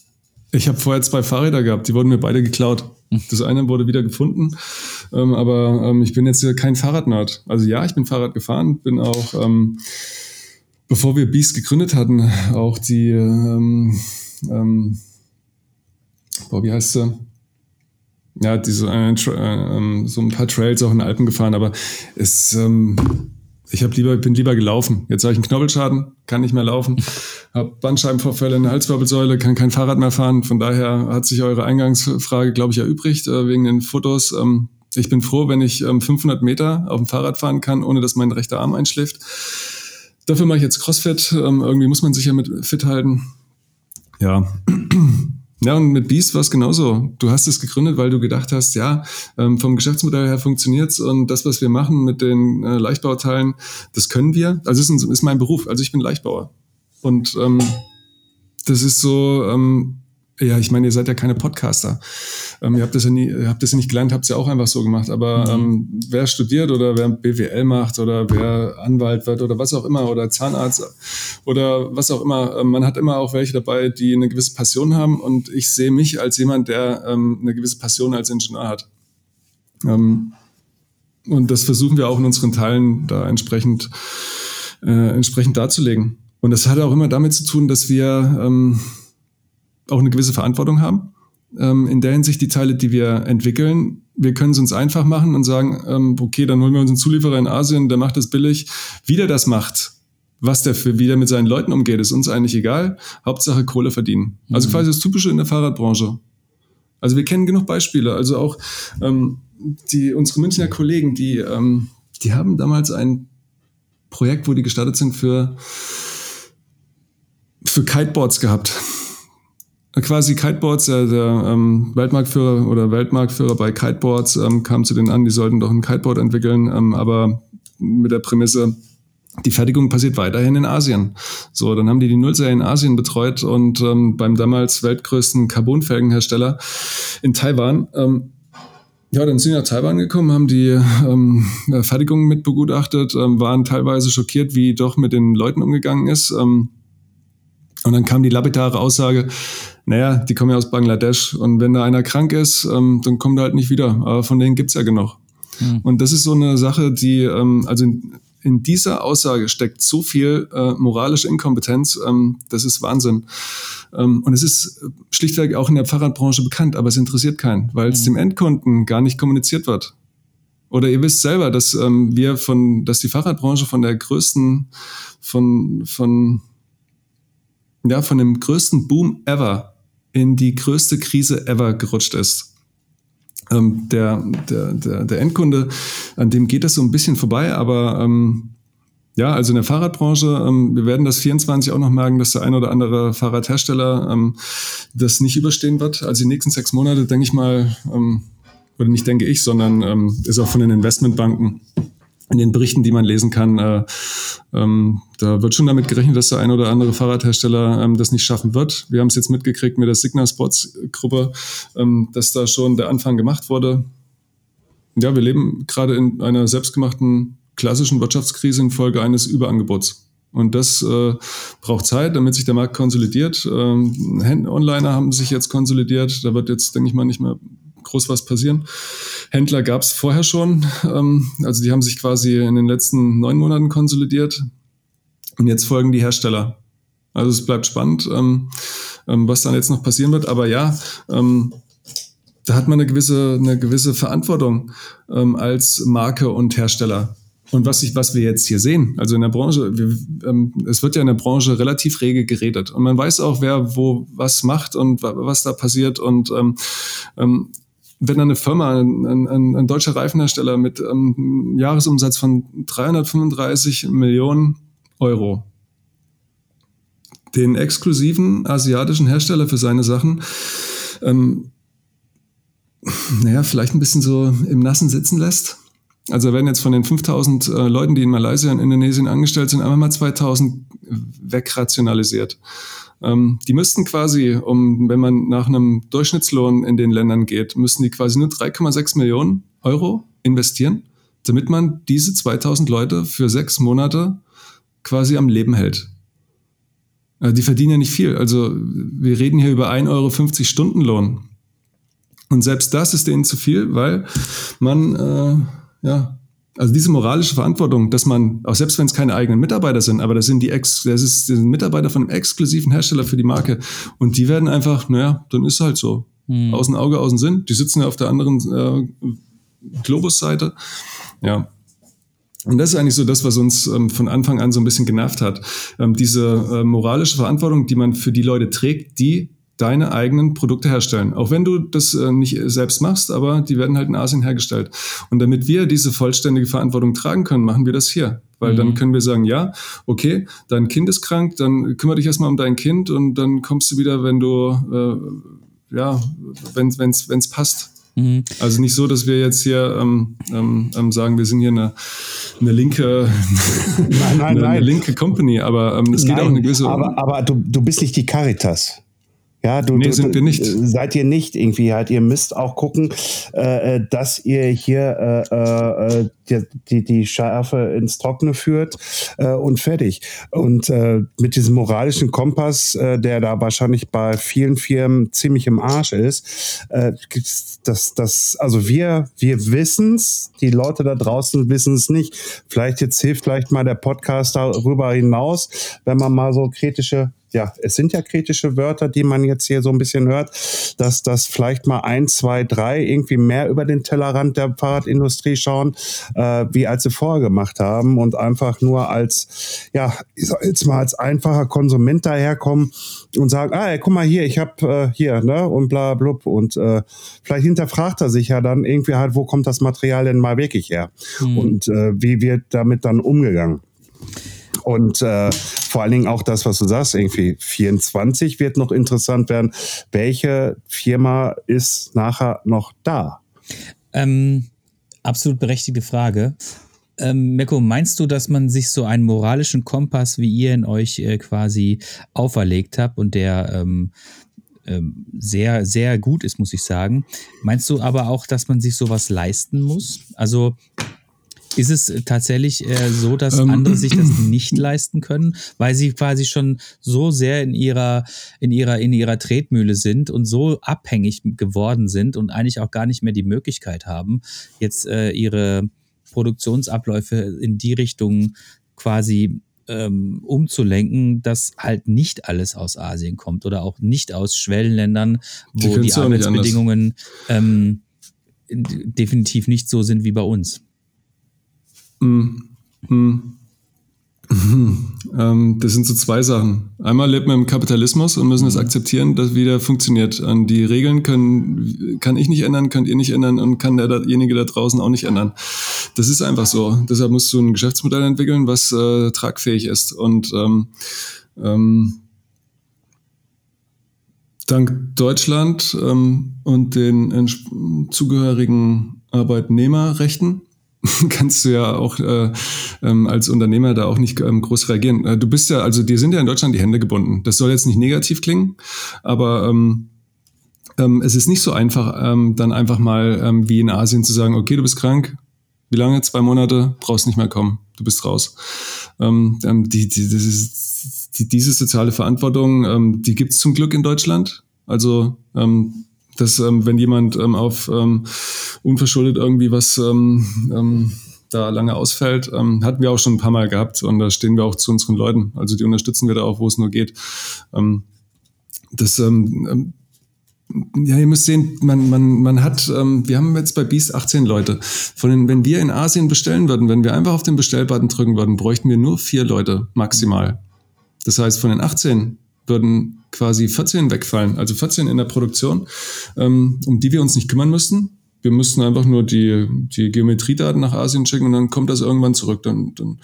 Speaker 5: Ich habe vorher zwei Fahrräder gehabt, die wurden mir beide geklaut. Das eine wurde wieder gefunden, ähm, aber ähm, ich bin jetzt kein Fahrradnerd. Also ja, ich bin Fahrrad gefahren, bin auch ähm, bevor wir Beast gegründet hatten, auch die, ähm, ähm, boah, wie heißt sie? Ja, diese, äh, äh, so ein paar Trails auch in den Alpen gefahren, aber es, ähm, ich hab lieber, bin lieber gelaufen. Jetzt habe ich einen Knorpelschaden, kann nicht mehr laufen, habe Bandscheibenvorfälle in der Halswirbelsäule, kann kein Fahrrad mehr fahren. Von daher hat sich eure Eingangsfrage, glaube ich, erübrigt äh, wegen den Fotos. Ähm, ich bin froh, wenn ich ähm, 500 Meter auf dem Fahrrad fahren kann, ohne dass mein rechter Arm einschläft. Dafür mache ich jetzt CrossFit. Ähm, irgendwie muss man sich ja mit fit halten. Ja. Ja, und mit Beast war es genauso. Du hast es gegründet, weil du gedacht hast, ja, ähm, vom Geschäftsmodell her funktioniert's und das, was wir machen mit den äh, Leichtbauteilen, das können wir. Also ist, ist mein Beruf. Also ich bin Leichtbauer. Und ähm, das ist so, ähm, ja, ich meine, ihr seid ja keine Podcaster. Ähm, ihr habt das ja nie, ihr habt das ja nicht gelernt, habt es ja auch einfach so gemacht. Aber mhm. ähm, wer studiert oder wer BWL macht oder wer Anwalt wird oder was auch immer oder Zahnarzt oder was auch immer, ähm, man hat immer auch welche dabei, die eine gewisse Passion haben. Und ich sehe mich als jemand, der ähm, eine gewisse Passion als Ingenieur hat. Ähm, und das versuchen wir auch in unseren Teilen da entsprechend, äh, entsprechend darzulegen. Und das hat auch immer damit zu tun, dass wir ähm, auch eine gewisse Verantwortung haben. Ähm, in der Hinsicht die Teile, die wir entwickeln, wir können es uns einfach machen und sagen, ähm, okay, dann holen wir uns einen Zulieferer in Asien, der macht das billig. Wie der das macht, was der für wie der mit seinen Leuten umgeht, ist uns eigentlich egal. Hauptsache Kohle verdienen. Also mhm. quasi das Typische in der Fahrradbranche. Also wir kennen genug Beispiele. Also auch ähm, die unsere Münchner Kollegen, die ähm, die haben damals ein Projekt, wo die gestartet sind für, für Kiteboards gehabt. Quasi Kiteboards, der, der ähm, Weltmarktführer oder Weltmarktführer bei Kiteboards ähm, kam zu denen an, die sollten doch ein Kiteboard entwickeln, ähm, aber mit der Prämisse, die Fertigung passiert weiterhin in Asien. So, dann haben die die Nullserie in Asien betreut und ähm, beim damals weltgrößten Carbonfelgenhersteller in Taiwan. Ähm, ja, dann sind sie nach Taiwan gekommen, haben die ähm, Fertigung mit begutachtet, ähm, waren teilweise schockiert, wie doch mit den Leuten umgegangen ist. Ähm, und dann kam die lapidare Aussage, naja, die kommen ja aus Bangladesch und wenn da einer krank ist, ähm, dann kommt er halt nicht wieder. Aber von denen gibt's ja genug. Mhm. Und das ist so eine Sache, die, ähm, also in dieser Aussage steckt so viel äh, moralische Inkompetenz, ähm, das ist Wahnsinn. Ähm, und es ist schlichtweg auch in der Fahrradbranche bekannt, aber es interessiert keinen, weil es mhm. dem Endkunden gar nicht kommuniziert wird. Oder ihr wisst selber, dass ähm, wir von, dass die Fahrradbranche von der größten, von, von, ja, von dem größten Boom ever in die größte Krise ever gerutscht ist ähm, der, der, der, der Endkunde, an dem geht das so ein bisschen vorbei, aber ähm, ja, also in der Fahrradbranche, ähm, wir werden das 24 auch noch merken, dass der ein oder andere Fahrradhersteller ähm, das nicht überstehen wird. Also die nächsten sechs Monate, denke ich mal, ähm, oder nicht denke ich, sondern ähm, ist auch von den Investmentbanken in den Berichten, die man lesen kann, äh, ähm, da wird schon damit gerechnet, dass der ein oder andere Fahrradhersteller ähm, das nicht schaffen wird. Wir haben es jetzt mitgekriegt mit der Signa Sports Gruppe, ähm, dass da schon der Anfang gemacht wurde. Ja, wir leben gerade in einer selbstgemachten klassischen Wirtschaftskrise infolge eines Überangebots. Und das äh, braucht Zeit, damit sich der Markt konsolidiert. Ähm, Onliner haben sich jetzt konsolidiert. Da wird jetzt, denke ich mal, nicht mehr groß was passieren. Händler gab es vorher schon. Ähm, also die haben sich quasi in den letzten neun Monaten konsolidiert. Und jetzt folgen die Hersteller. Also es bleibt spannend, ähm, ähm, was dann jetzt noch passieren wird. Aber ja, ähm, da hat man eine gewisse, eine gewisse Verantwortung ähm, als Marke und Hersteller. Und was, ich, was wir jetzt hier sehen, also in der Branche, wir, ähm, es wird ja in der Branche relativ rege geredet. Und man weiß auch, wer wo was macht und was da passiert. Und ähm, ähm, wenn eine Firma, ein, ein, ein deutscher Reifenhersteller mit einem Jahresumsatz von 335 Millionen Euro den exklusiven asiatischen Hersteller für seine Sachen, ähm, naja, vielleicht ein bisschen so im Nassen sitzen lässt. Also werden jetzt von den 5000 äh, Leuten, die in Malaysia und Indonesien angestellt sind, einmal mal 2000 wegrationalisiert. Ähm, die müssten quasi, um, wenn man nach einem Durchschnittslohn in den Ländern geht, müssten die quasi nur 3,6 Millionen Euro investieren, damit man diese 2000 Leute für sechs Monate quasi am Leben hält. Äh, die verdienen ja nicht viel. Also wir reden hier über 1,50 Euro Stundenlohn. Und selbst das ist denen zu viel, weil man äh, ja also diese moralische Verantwortung, dass man, auch selbst wenn es keine eigenen Mitarbeiter sind, aber das sind die Ex, das ist das sind Mitarbeiter von einem exklusiven Hersteller für die Marke und die werden einfach, naja, dann ist halt so. Hm. Außen Auge, außen Sinn. Die sitzen ja auf der anderen äh, Globusseite. Ja. Und das ist eigentlich so das, was uns ähm, von Anfang an so ein bisschen genervt hat. Ähm, diese äh, moralische Verantwortung, die man für die Leute trägt, die deine eigenen Produkte herstellen. Auch wenn du das äh, nicht selbst machst, aber die werden halt in Asien hergestellt. Und damit wir diese vollständige Verantwortung tragen können, machen wir das hier. Weil mhm. dann können wir sagen, ja, okay, dein Kind ist krank, dann kümmere dich erstmal um dein Kind und dann kommst du wieder, wenn du, äh, ja, wenn es wenn's, wenn's passt. Mhm. Also nicht so, dass wir jetzt hier ähm, ähm, ähm sagen, wir sind hier eine, eine linke,
Speaker 3: nein, nein,
Speaker 5: eine,
Speaker 3: nein.
Speaker 5: eine linke Company, aber ähm, es geht
Speaker 3: nein,
Speaker 5: auch eine gewisse.
Speaker 3: Aber, aber du, du bist nicht die Caritas. Ja, du,
Speaker 5: nee,
Speaker 3: du,
Speaker 5: sind wir nicht.
Speaker 3: Seid ihr nicht irgendwie halt. Ihr müsst auch gucken, äh, äh dass ihr hier äh, äh, die, die, die Schärfe ins Trockene führt äh, und fertig. Und äh, mit diesem moralischen Kompass, äh, der da wahrscheinlich bei vielen Firmen ziemlich im Arsch ist, äh, das, das, also wir, wir wissen's, die Leute da draußen wissen es nicht. Vielleicht jetzt hilft vielleicht mal der Podcast darüber hinaus, wenn man mal so kritische ja, es sind ja kritische Wörter, die man jetzt hier so ein bisschen hört, dass das vielleicht mal ein, zwei, drei irgendwie mehr über den Tellerrand der Fahrradindustrie schauen, äh, wie als sie vorher gemacht haben und einfach nur als, ja, jetzt mal als einfacher Konsument daherkommen und sagen, ah, ey, guck mal hier, ich habe äh, hier, ne, und bla blub. Und äh, vielleicht hinterfragt er sich ja dann irgendwie halt, wo kommt das Material denn mal wirklich her? Mhm. Und äh, wie wird damit dann umgegangen? Und äh, vor allen Dingen auch das, was du sagst, irgendwie 24 wird noch interessant werden. Welche Firma ist nachher noch da?
Speaker 4: Ähm, absolut berechtigte Frage. Ähm, Meko, meinst du, dass man sich so einen moralischen Kompass, wie ihr in euch äh, quasi auferlegt habt und der ähm, ähm, sehr, sehr gut ist, muss ich sagen, meinst du aber auch, dass man sich sowas leisten muss? Also ist es tatsächlich äh, so, dass ähm, andere sich das nicht leisten können, weil sie quasi schon so sehr in ihrer, in ihrer, in ihrer Tretmühle sind und so abhängig geworden sind und eigentlich auch gar nicht mehr die Möglichkeit haben, jetzt äh, ihre Produktionsabläufe in die Richtung quasi ähm, umzulenken, dass halt nicht alles aus Asien kommt oder auch nicht aus Schwellenländern, wo die, die Arbeitsbedingungen ähm, definitiv nicht so sind wie bei uns.
Speaker 5: Mm, mm. Ähm, das sind so zwei Sachen. Einmal lebt man im Kapitalismus und müssen es akzeptieren, dass wieder funktioniert. Und die Regeln können, kann ich nicht ändern, könnt ihr nicht ändern und kann derjenige da draußen auch nicht ändern. Das ist einfach so. Deshalb musst du ein Geschäftsmodell entwickeln, was äh, tragfähig ist. Und ähm, ähm, dank Deutschland ähm, und den zugehörigen Arbeitnehmerrechten kannst du ja auch äh, ähm, als Unternehmer da auch nicht ähm, groß reagieren. Äh, du bist ja, also dir sind ja in Deutschland die Hände gebunden. Das soll jetzt nicht negativ klingen, aber ähm, ähm, es ist nicht so einfach, ähm, dann einfach mal ähm, wie in Asien zu sagen, okay, du bist krank, wie lange? Zwei Monate, brauchst nicht mehr kommen, du bist raus. Ähm, ähm die, die, das ist, die, diese soziale Verantwortung, ähm, die gibt's zum Glück in Deutschland. Also ähm, dass ähm, wenn jemand ähm, auf ähm, unverschuldet irgendwie was ähm, ähm, da lange ausfällt, ähm, hatten wir auch schon ein paar Mal gehabt und da stehen wir auch zu unseren Leuten. Also die unterstützen wir da auch, wo es nur geht. Das ja, ihr müsst sehen, man, man, man hat, ähm, wir haben jetzt bei Beast 18 Leute. Von den, wenn wir in Asien bestellen würden, wenn wir einfach auf den Bestellbutton drücken würden, bräuchten wir nur vier Leute maximal. Das heißt, von den 18 würden quasi 14 wegfallen, also 14 in der Produktion, ähm, um die wir uns nicht kümmern müssten. Wir müssten einfach nur die, die Geometriedaten nach Asien schicken und dann kommt das irgendwann zurück. Dann, dann,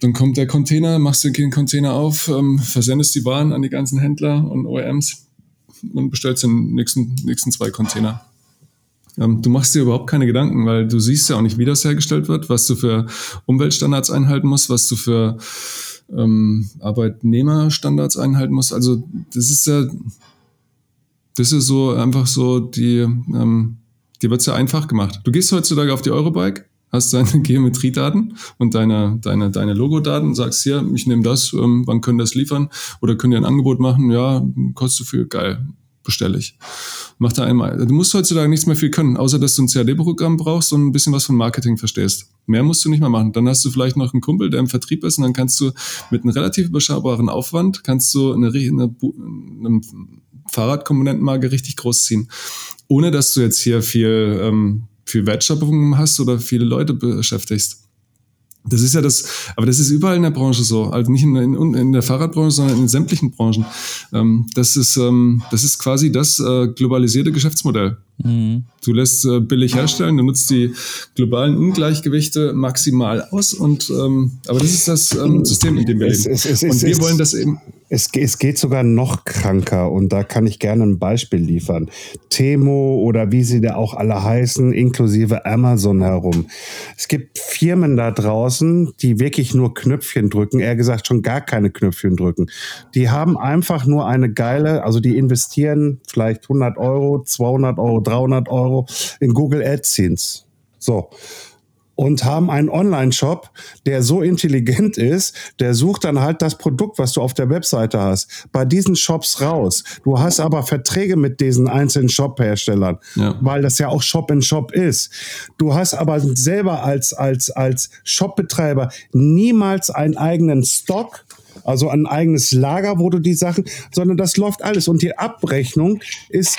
Speaker 5: dann kommt der Container, machst den Container auf, ähm, versendest die Waren an die ganzen Händler und OEMs und bestellst den nächsten, nächsten zwei Container. Ähm, du machst dir überhaupt keine Gedanken, weil du siehst ja auch nicht, wie das hergestellt wird, was du für Umweltstandards einhalten musst, was du für ähm, Arbeitnehmerstandards einhalten muss. Also das ist ja, das ist so einfach so, die, ähm, die wird's ja einfach gemacht. Du gehst heutzutage auf die Eurobike, hast deine Geometriedaten und deine, deine, deine Logodaten, sagst hier, ich nehme das, ähm, wann können das liefern? Oder können die ein Angebot machen? Ja, kostet so viel, geil, bestelle ich. Mach da einmal. Du musst heutzutage nichts mehr viel können, außer dass du ein CAD-Programm brauchst und ein bisschen was von Marketing verstehst. Mehr musst du nicht mehr machen. Dann hast du vielleicht noch einen Kumpel, der im Vertrieb ist und dann kannst du mit einem relativ überschaubaren Aufwand, kannst du eine, eine, eine Fahrradkomponentenmarke richtig groß ziehen. Ohne dass du jetzt hier viel, ähm, viel Wertschöpfung hast oder viele Leute beschäftigst. Das ist ja das, aber das ist überall in der Branche so, also nicht in, in, in der Fahrradbranche, sondern in sämtlichen Branchen. Ähm, das ist, ähm, das ist quasi das äh, globalisierte Geschäftsmodell. Mhm. Du lässt äh, billig herstellen, du nutzt die globalen Ungleichgewichte maximal aus und ähm, aber das ist das ähm, System, in dem wir leben. Es, es, es, und wir wollen das eben.
Speaker 3: Es, es geht sogar noch kranker und da kann ich gerne ein Beispiel liefern. Temo oder wie sie da auch alle heißen, inklusive Amazon herum. Es gibt Firmen da draußen, die wirklich nur Knöpfchen drücken, eher gesagt schon gar keine Knöpfchen drücken. Die haben einfach nur eine geile, also die investieren vielleicht 100 Euro, 200 Euro, 300 Euro in Google AdSense. So und haben einen Online-Shop, der so intelligent ist, der sucht dann halt das Produkt, was du auf der Webseite hast, bei diesen Shops raus. Du hast aber Verträge mit diesen einzelnen Shop-Herstellern, ja. weil das ja auch Shop in Shop ist. Du hast aber selber als, als, als Shop-Betreiber niemals einen eigenen Stock, also ein eigenes Lager, wo du die Sachen, sondern das läuft alles und die Abrechnung ist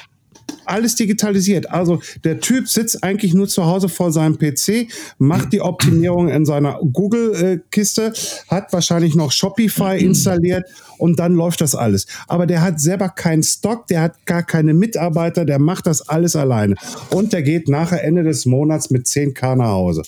Speaker 3: alles digitalisiert. Also der Typ sitzt eigentlich nur zu Hause vor seinem PC, macht die Optimierung in seiner Google-Kiste, hat wahrscheinlich noch Shopify installiert und dann läuft das alles. Aber der hat selber keinen Stock, der hat gar keine Mitarbeiter, der macht das alles alleine. Und der geht nachher Ende des Monats mit 10k nach Hause.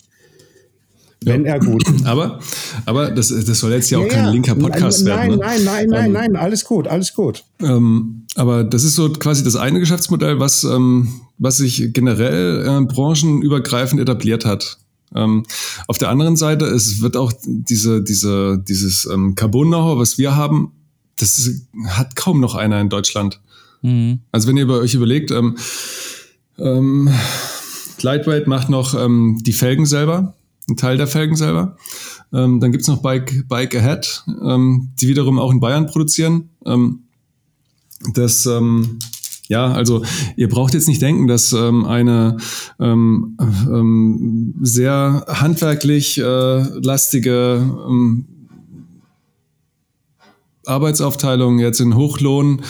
Speaker 3: wenn er gut
Speaker 5: ist. Aber, aber das, das soll jetzt ja auch ja, kein linker Podcast
Speaker 3: nein,
Speaker 5: werden.
Speaker 3: Ne? Nein, nein, nein, ähm, nein, alles gut, alles gut.
Speaker 5: Ähm, aber das ist so quasi das eine Geschäftsmodell, was, ähm, was sich generell äh, branchenübergreifend etabliert hat. Ähm, auf der anderen Seite, es wird auch diese, diese, dieses ähm, Carbon-Know-how, was wir haben, das hat kaum noch einer in Deutschland. Mhm. Also wenn ihr bei euch überlegt, ähm, ähm, Lightweight macht noch ähm, die Felgen selber, einen Teil der Felgen selber. Ähm, dann gibt's noch Bike, Bike Ahead, ähm, die wiederum auch in Bayern produzieren. Ähm, das ähm, ja, also ihr braucht jetzt nicht denken, dass ähm, eine ähm, ähm, sehr handwerklich äh, lastige ähm, Arbeitsaufteilung jetzt in Hochlohn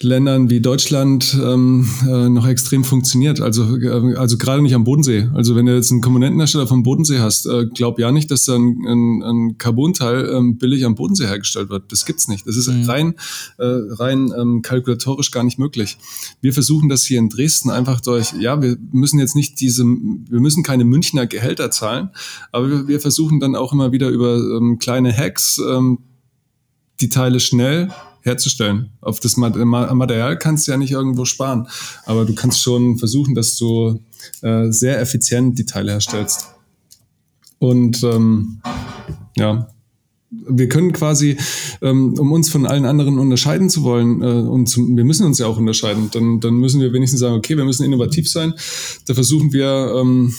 Speaker 5: Ländern wie Deutschland ähm, äh, noch extrem funktioniert. Also, äh, also gerade nicht am Bodensee. Also wenn du jetzt einen Komponentenhersteller vom Bodensee hast, äh, glaub ja nicht, dass da ein, ein, ein Carbonteil ähm, billig am Bodensee hergestellt wird. Das gibt's nicht. Das ist mhm. rein, äh, rein ähm, kalkulatorisch gar nicht möglich. Wir versuchen das hier in Dresden einfach durch, ja, wir müssen jetzt nicht diese, wir müssen keine Münchner Gehälter zahlen, aber wir, wir versuchen dann auch immer wieder über ähm, kleine Hacks ähm, die Teile schnell herzustellen. Auf das Material kannst du ja nicht irgendwo sparen, aber du kannst schon versuchen, dass du äh, sehr effizient die Teile herstellst. Und ähm, ja, wir können quasi, ähm, um uns von allen anderen unterscheiden zu wollen, äh, und zum, wir müssen uns ja auch unterscheiden, dann, dann müssen wir wenigstens sagen, okay, wir müssen innovativ sein. Da versuchen wir ähm,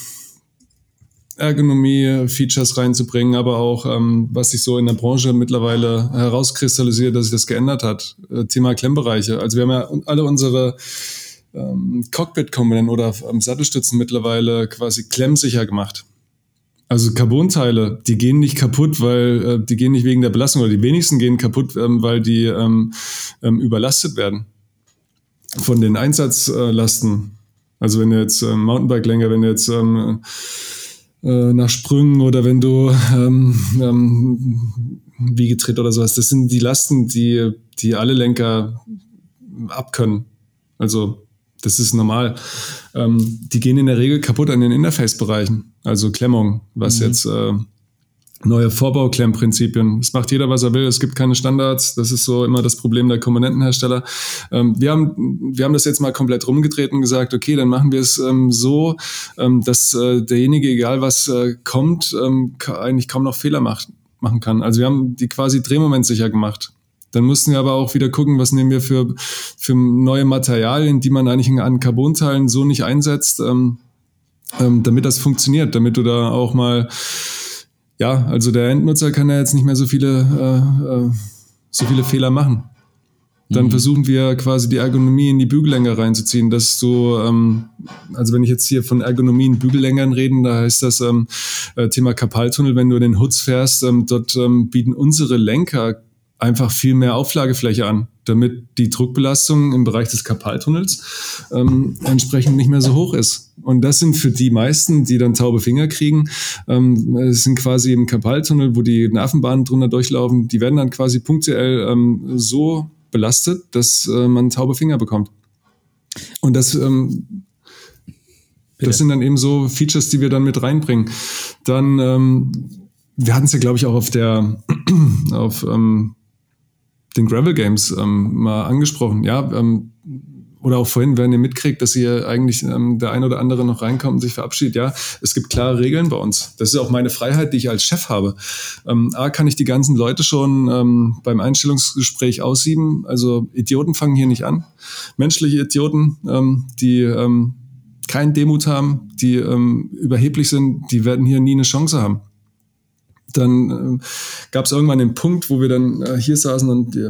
Speaker 5: Ergonomie-Features reinzubringen, aber auch, ähm, was sich so in der Branche mittlerweile herauskristallisiert, dass sich das geändert hat. Äh, Thema Klemmbereiche. Also wir haben ja alle unsere ähm, Cockpit-Komponenten oder ähm, Sattelstützen mittlerweile quasi klemmsicher gemacht. Also Carbonteile, die gehen nicht kaputt, weil äh, die gehen nicht wegen der Belastung oder die wenigsten gehen kaputt, ähm, weil die ähm, ähm, überlastet werden von den Einsatzlasten. Also wenn du jetzt ähm, Mountainbike-Länge, wenn du jetzt ähm, äh, nach Sprüngen oder wenn du ähm, ähm, Wiegetritt oder sowas. Das sind die Lasten, die, die alle Lenker abkönnen. Also das ist normal. Ähm, die gehen in der Regel kaputt an den Interface-Bereichen, also Klemmung, was mhm. jetzt äh, neue Vorbauklemmprinzipien. Es macht jeder, was er will. Es gibt keine Standards. Das ist so immer das Problem der Komponentenhersteller. Ähm, wir, haben, wir haben das jetzt mal komplett rumgedreht und gesagt, okay, dann machen wir es ähm, so, ähm, dass äh, derjenige, egal was äh, kommt, ähm, eigentlich kaum noch Fehler macht, machen kann. Also wir haben die quasi drehmomentsicher gemacht. Dann mussten wir aber auch wieder gucken, was nehmen wir für, für neue Materialien, die man eigentlich an Carbonteilen so nicht einsetzt, ähm, ähm, damit das funktioniert, damit du da auch mal ja, also der Endnutzer kann ja jetzt nicht mehr so viele, äh, äh, so viele Fehler machen. Dann mhm. versuchen wir quasi die Ergonomie in die Bügellänge reinzuziehen, dass du, ähm, also wenn ich jetzt hier von Ergonomie in Bügellängern reden, da heißt das ähm, äh, Thema Kapaltunnel, wenn du in den Hoods fährst, ähm, dort ähm, bieten unsere Lenker einfach viel mehr Auflagefläche an, damit die Druckbelastung im Bereich des Karpaltunnels ähm, entsprechend nicht mehr so hoch ist. Und das sind für die meisten, die dann taube Finger kriegen, ähm, es sind quasi im Karpaltunnel, wo die Nervenbahnen drunter durchlaufen, die werden dann quasi punktuell ähm, so belastet, dass äh, man taube Finger bekommt. Und das ähm, das sind dann eben so Features, die wir dann mit reinbringen. Dann, ähm, wir hatten es ja, glaube ich, auch auf der, auf ähm, den Gravel Games ähm, mal angesprochen. Ja, ähm, oder auch vorhin, wenn ihr mitkriegt, dass hier eigentlich ähm, der ein oder andere noch reinkommt und sich verabschiedet. Ja, es gibt klare Regeln bei uns. Das ist auch meine Freiheit, die ich als Chef habe. Ähm, A, kann ich die ganzen Leute schon ähm, beim Einstellungsgespräch aussieben. Also Idioten fangen hier nicht an. Menschliche Idioten, ähm, die ähm, keinen Demut haben, die ähm, überheblich sind, die werden hier nie eine Chance haben dann äh, gab es irgendwann den Punkt, wo wir dann äh, hier saßen und äh,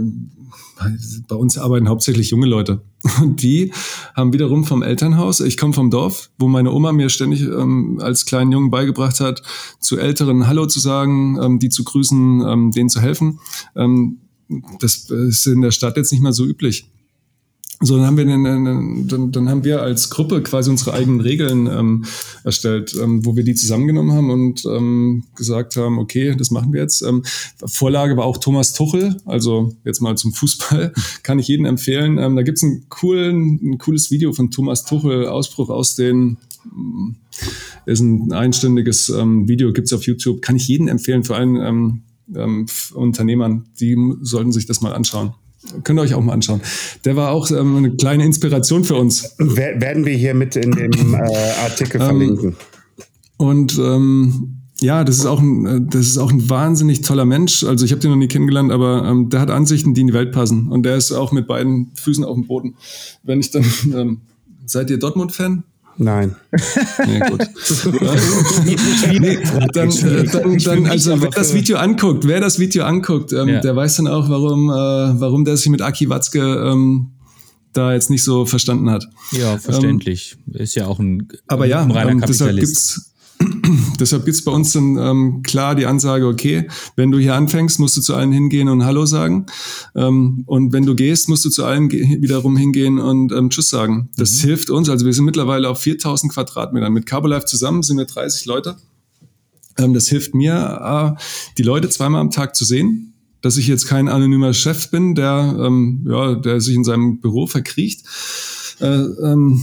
Speaker 5: bei uns arbeiten hauptsächlich junge Leute. Und die haben wiederum vom Elternhaus, ich komme vom Dorf, wo meine Oma mir ständig ähm, als kleinen Jungen beigebracht hat, zu Älteren Hallo zu sagen, ähm, die zu grüßen, ähm, denen zu helfen. Ähm, das ist in der Stadt jetzt nicht mehr so üblich. So, dann haben wir, dann, dann, dann haben wir als Gruppe quasi unsere eigenen Regeln ähm, erstellt, ähm, wo wir die zusammengenommen haben und ähm, gesagt haben, okay, das machen wir jetzt. Ähm, Vorlage war auch Thomas Tuchel, also jetzt mal zum Fußball, kann ich jedem empfehlen. Ähm, da gibt's ein, coolen, ein cooles Video von Thomas Tuchel, Ausbruch aus den ist ein einstündiges ähm, Video, gibt's auf YouTube. Kann ich jedem empfehlen, vor allem ähm, ähm, Unternehmern, die sollten sich das mal anschauen. Könnt ihr euch auch mal anschauen. Der war auch ähm, eine kleine Inspiration für uns.
Speaker 3: Werden wir hier mit in dem äh, Artikel verlinken.
Speaker 5: Und ähm, ja, das ist auch ein, äh, das ist auch ein wahnsinnig toller Mensch. Also ich habe den noch nie kennengelernt, aber ähm, der hat Ansichten, die in die Welt passen. Und der ist auch mit beiden Füßen auf dem Boden. Wenn ich dann, ähm, seid ihr Dortmund-Fan?
Speaker 3: Nein.
Speaker 5: Nee, gut. nee, dann, dann, dann, also wer das Video anguckt, wer das Video anguckt, ähm, ja. der weiß dann auch, warum, äh, warum der sich mit Aki Watzke ähm, da jetzt nicht so verstanden hat.
Speaker 4: Ja, verständlich. Ähm, ist ja auch ein,
Speaker 5: aber ja, ein reiner ähm, Kapitalist. Deshalb gibt's Deshalb gibt es bei uns dann ähm, klar die Ansage, okay, wenn du hier anfängst, musst du zu allen hingehen und Hallo sagen. Ähm, und wenn du gehst, musst du zu allen wiederum hingehen und ähm, Tschüss sagen. Das mhm. hilft uns. Also wir sind mittlerweile auf 4000 Quadratmetern. Mit Carbolife zusammen sind wir 30 Leute. Ähm, das hilft mir, äh, die Leute zweimal am Tag zu sehen. Dass ich jetzt kein anonymer Chef bin, der, ähm, ja, der sich in seinem Büro verkriecht. Äh, ähm,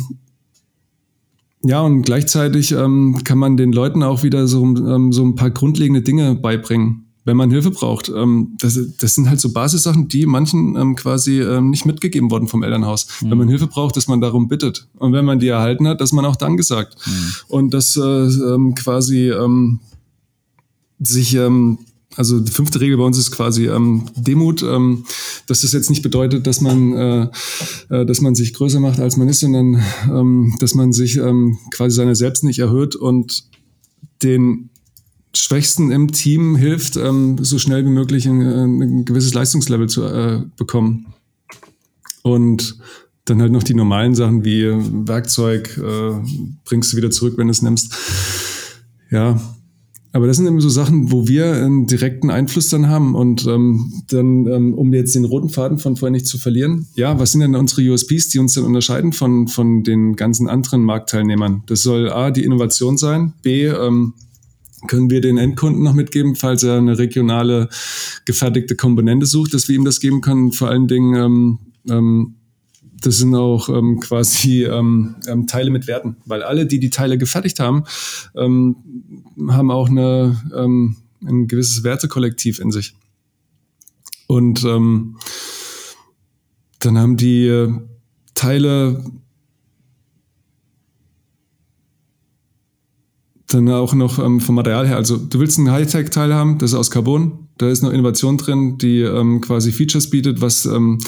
Speaker 5: ja, und gleichzeitig ähm, kann man den Leuten auch wieder so, ähm, so ein paar grundlegende Dinge beibringen, wenn man Hilfe braucht. Ähm, das, das sind halt so Basissachen, die manchen ähm, quasi ähm, nicht mitgegeben wurden vom Elternhaus. Mhm. Wenn man Hilfe braucht, dass man darum bittet. Und wenn man die erhalten hat, dass man auch Danke sagt. Mhm. Und dass äh, quasi sich also die fünfte Regel bei uns ist quasi ähm, Demut, ähm, dass das jetzt nicht bedeutet, dass man, äh, äh, dass man sich größer macht, als man ist, sondern ähm, dass man sich ähm, quasi seine Selbst nicht erhöht und den Schwächsten im Team hilft, ähm, so schnell wie möglich ein, ein gewisses Leistungslevel zu äh, bekommen. Und dann halt noch die normalen Sachen wie Werkzeug äh, bringst du wieder zurück, wenn du es nimmst. Ja, aber das sind eben so Sachen, wo wir einen direkten Einfluss dann haben. Und ähm, dann, ähm, um jetzt den roten Faden von vorhin nicht zu verlieren, ja, was sind denn unsere USPs, die uns dann unterscheiden von, von den ganzen anderen Marktteilnehmern? Das soll A, die Innovation sein, B, ähm, können wir den Endkunden noch mitgeben, falls er eine regionale gefertigte Komponente sucht, dass wir ihm das geben können. Vor allen Dingen ähm, ähm, das sind auch ähm, quasi ähm, ähm, Teile mit Werten, weil alle, die die Teile gefertigt haben, ähm, haben auch eine, ähm, ein gewisses Wertekollektiv in sich. Und ähm, dann haben die äh, Teile dann auch noch vom Material her. Also du willst einen Hightech-Teil haben, das ist aus Carbon. Da ist noch Innovation drin, die ähm, quasi Features bietet, was ähm,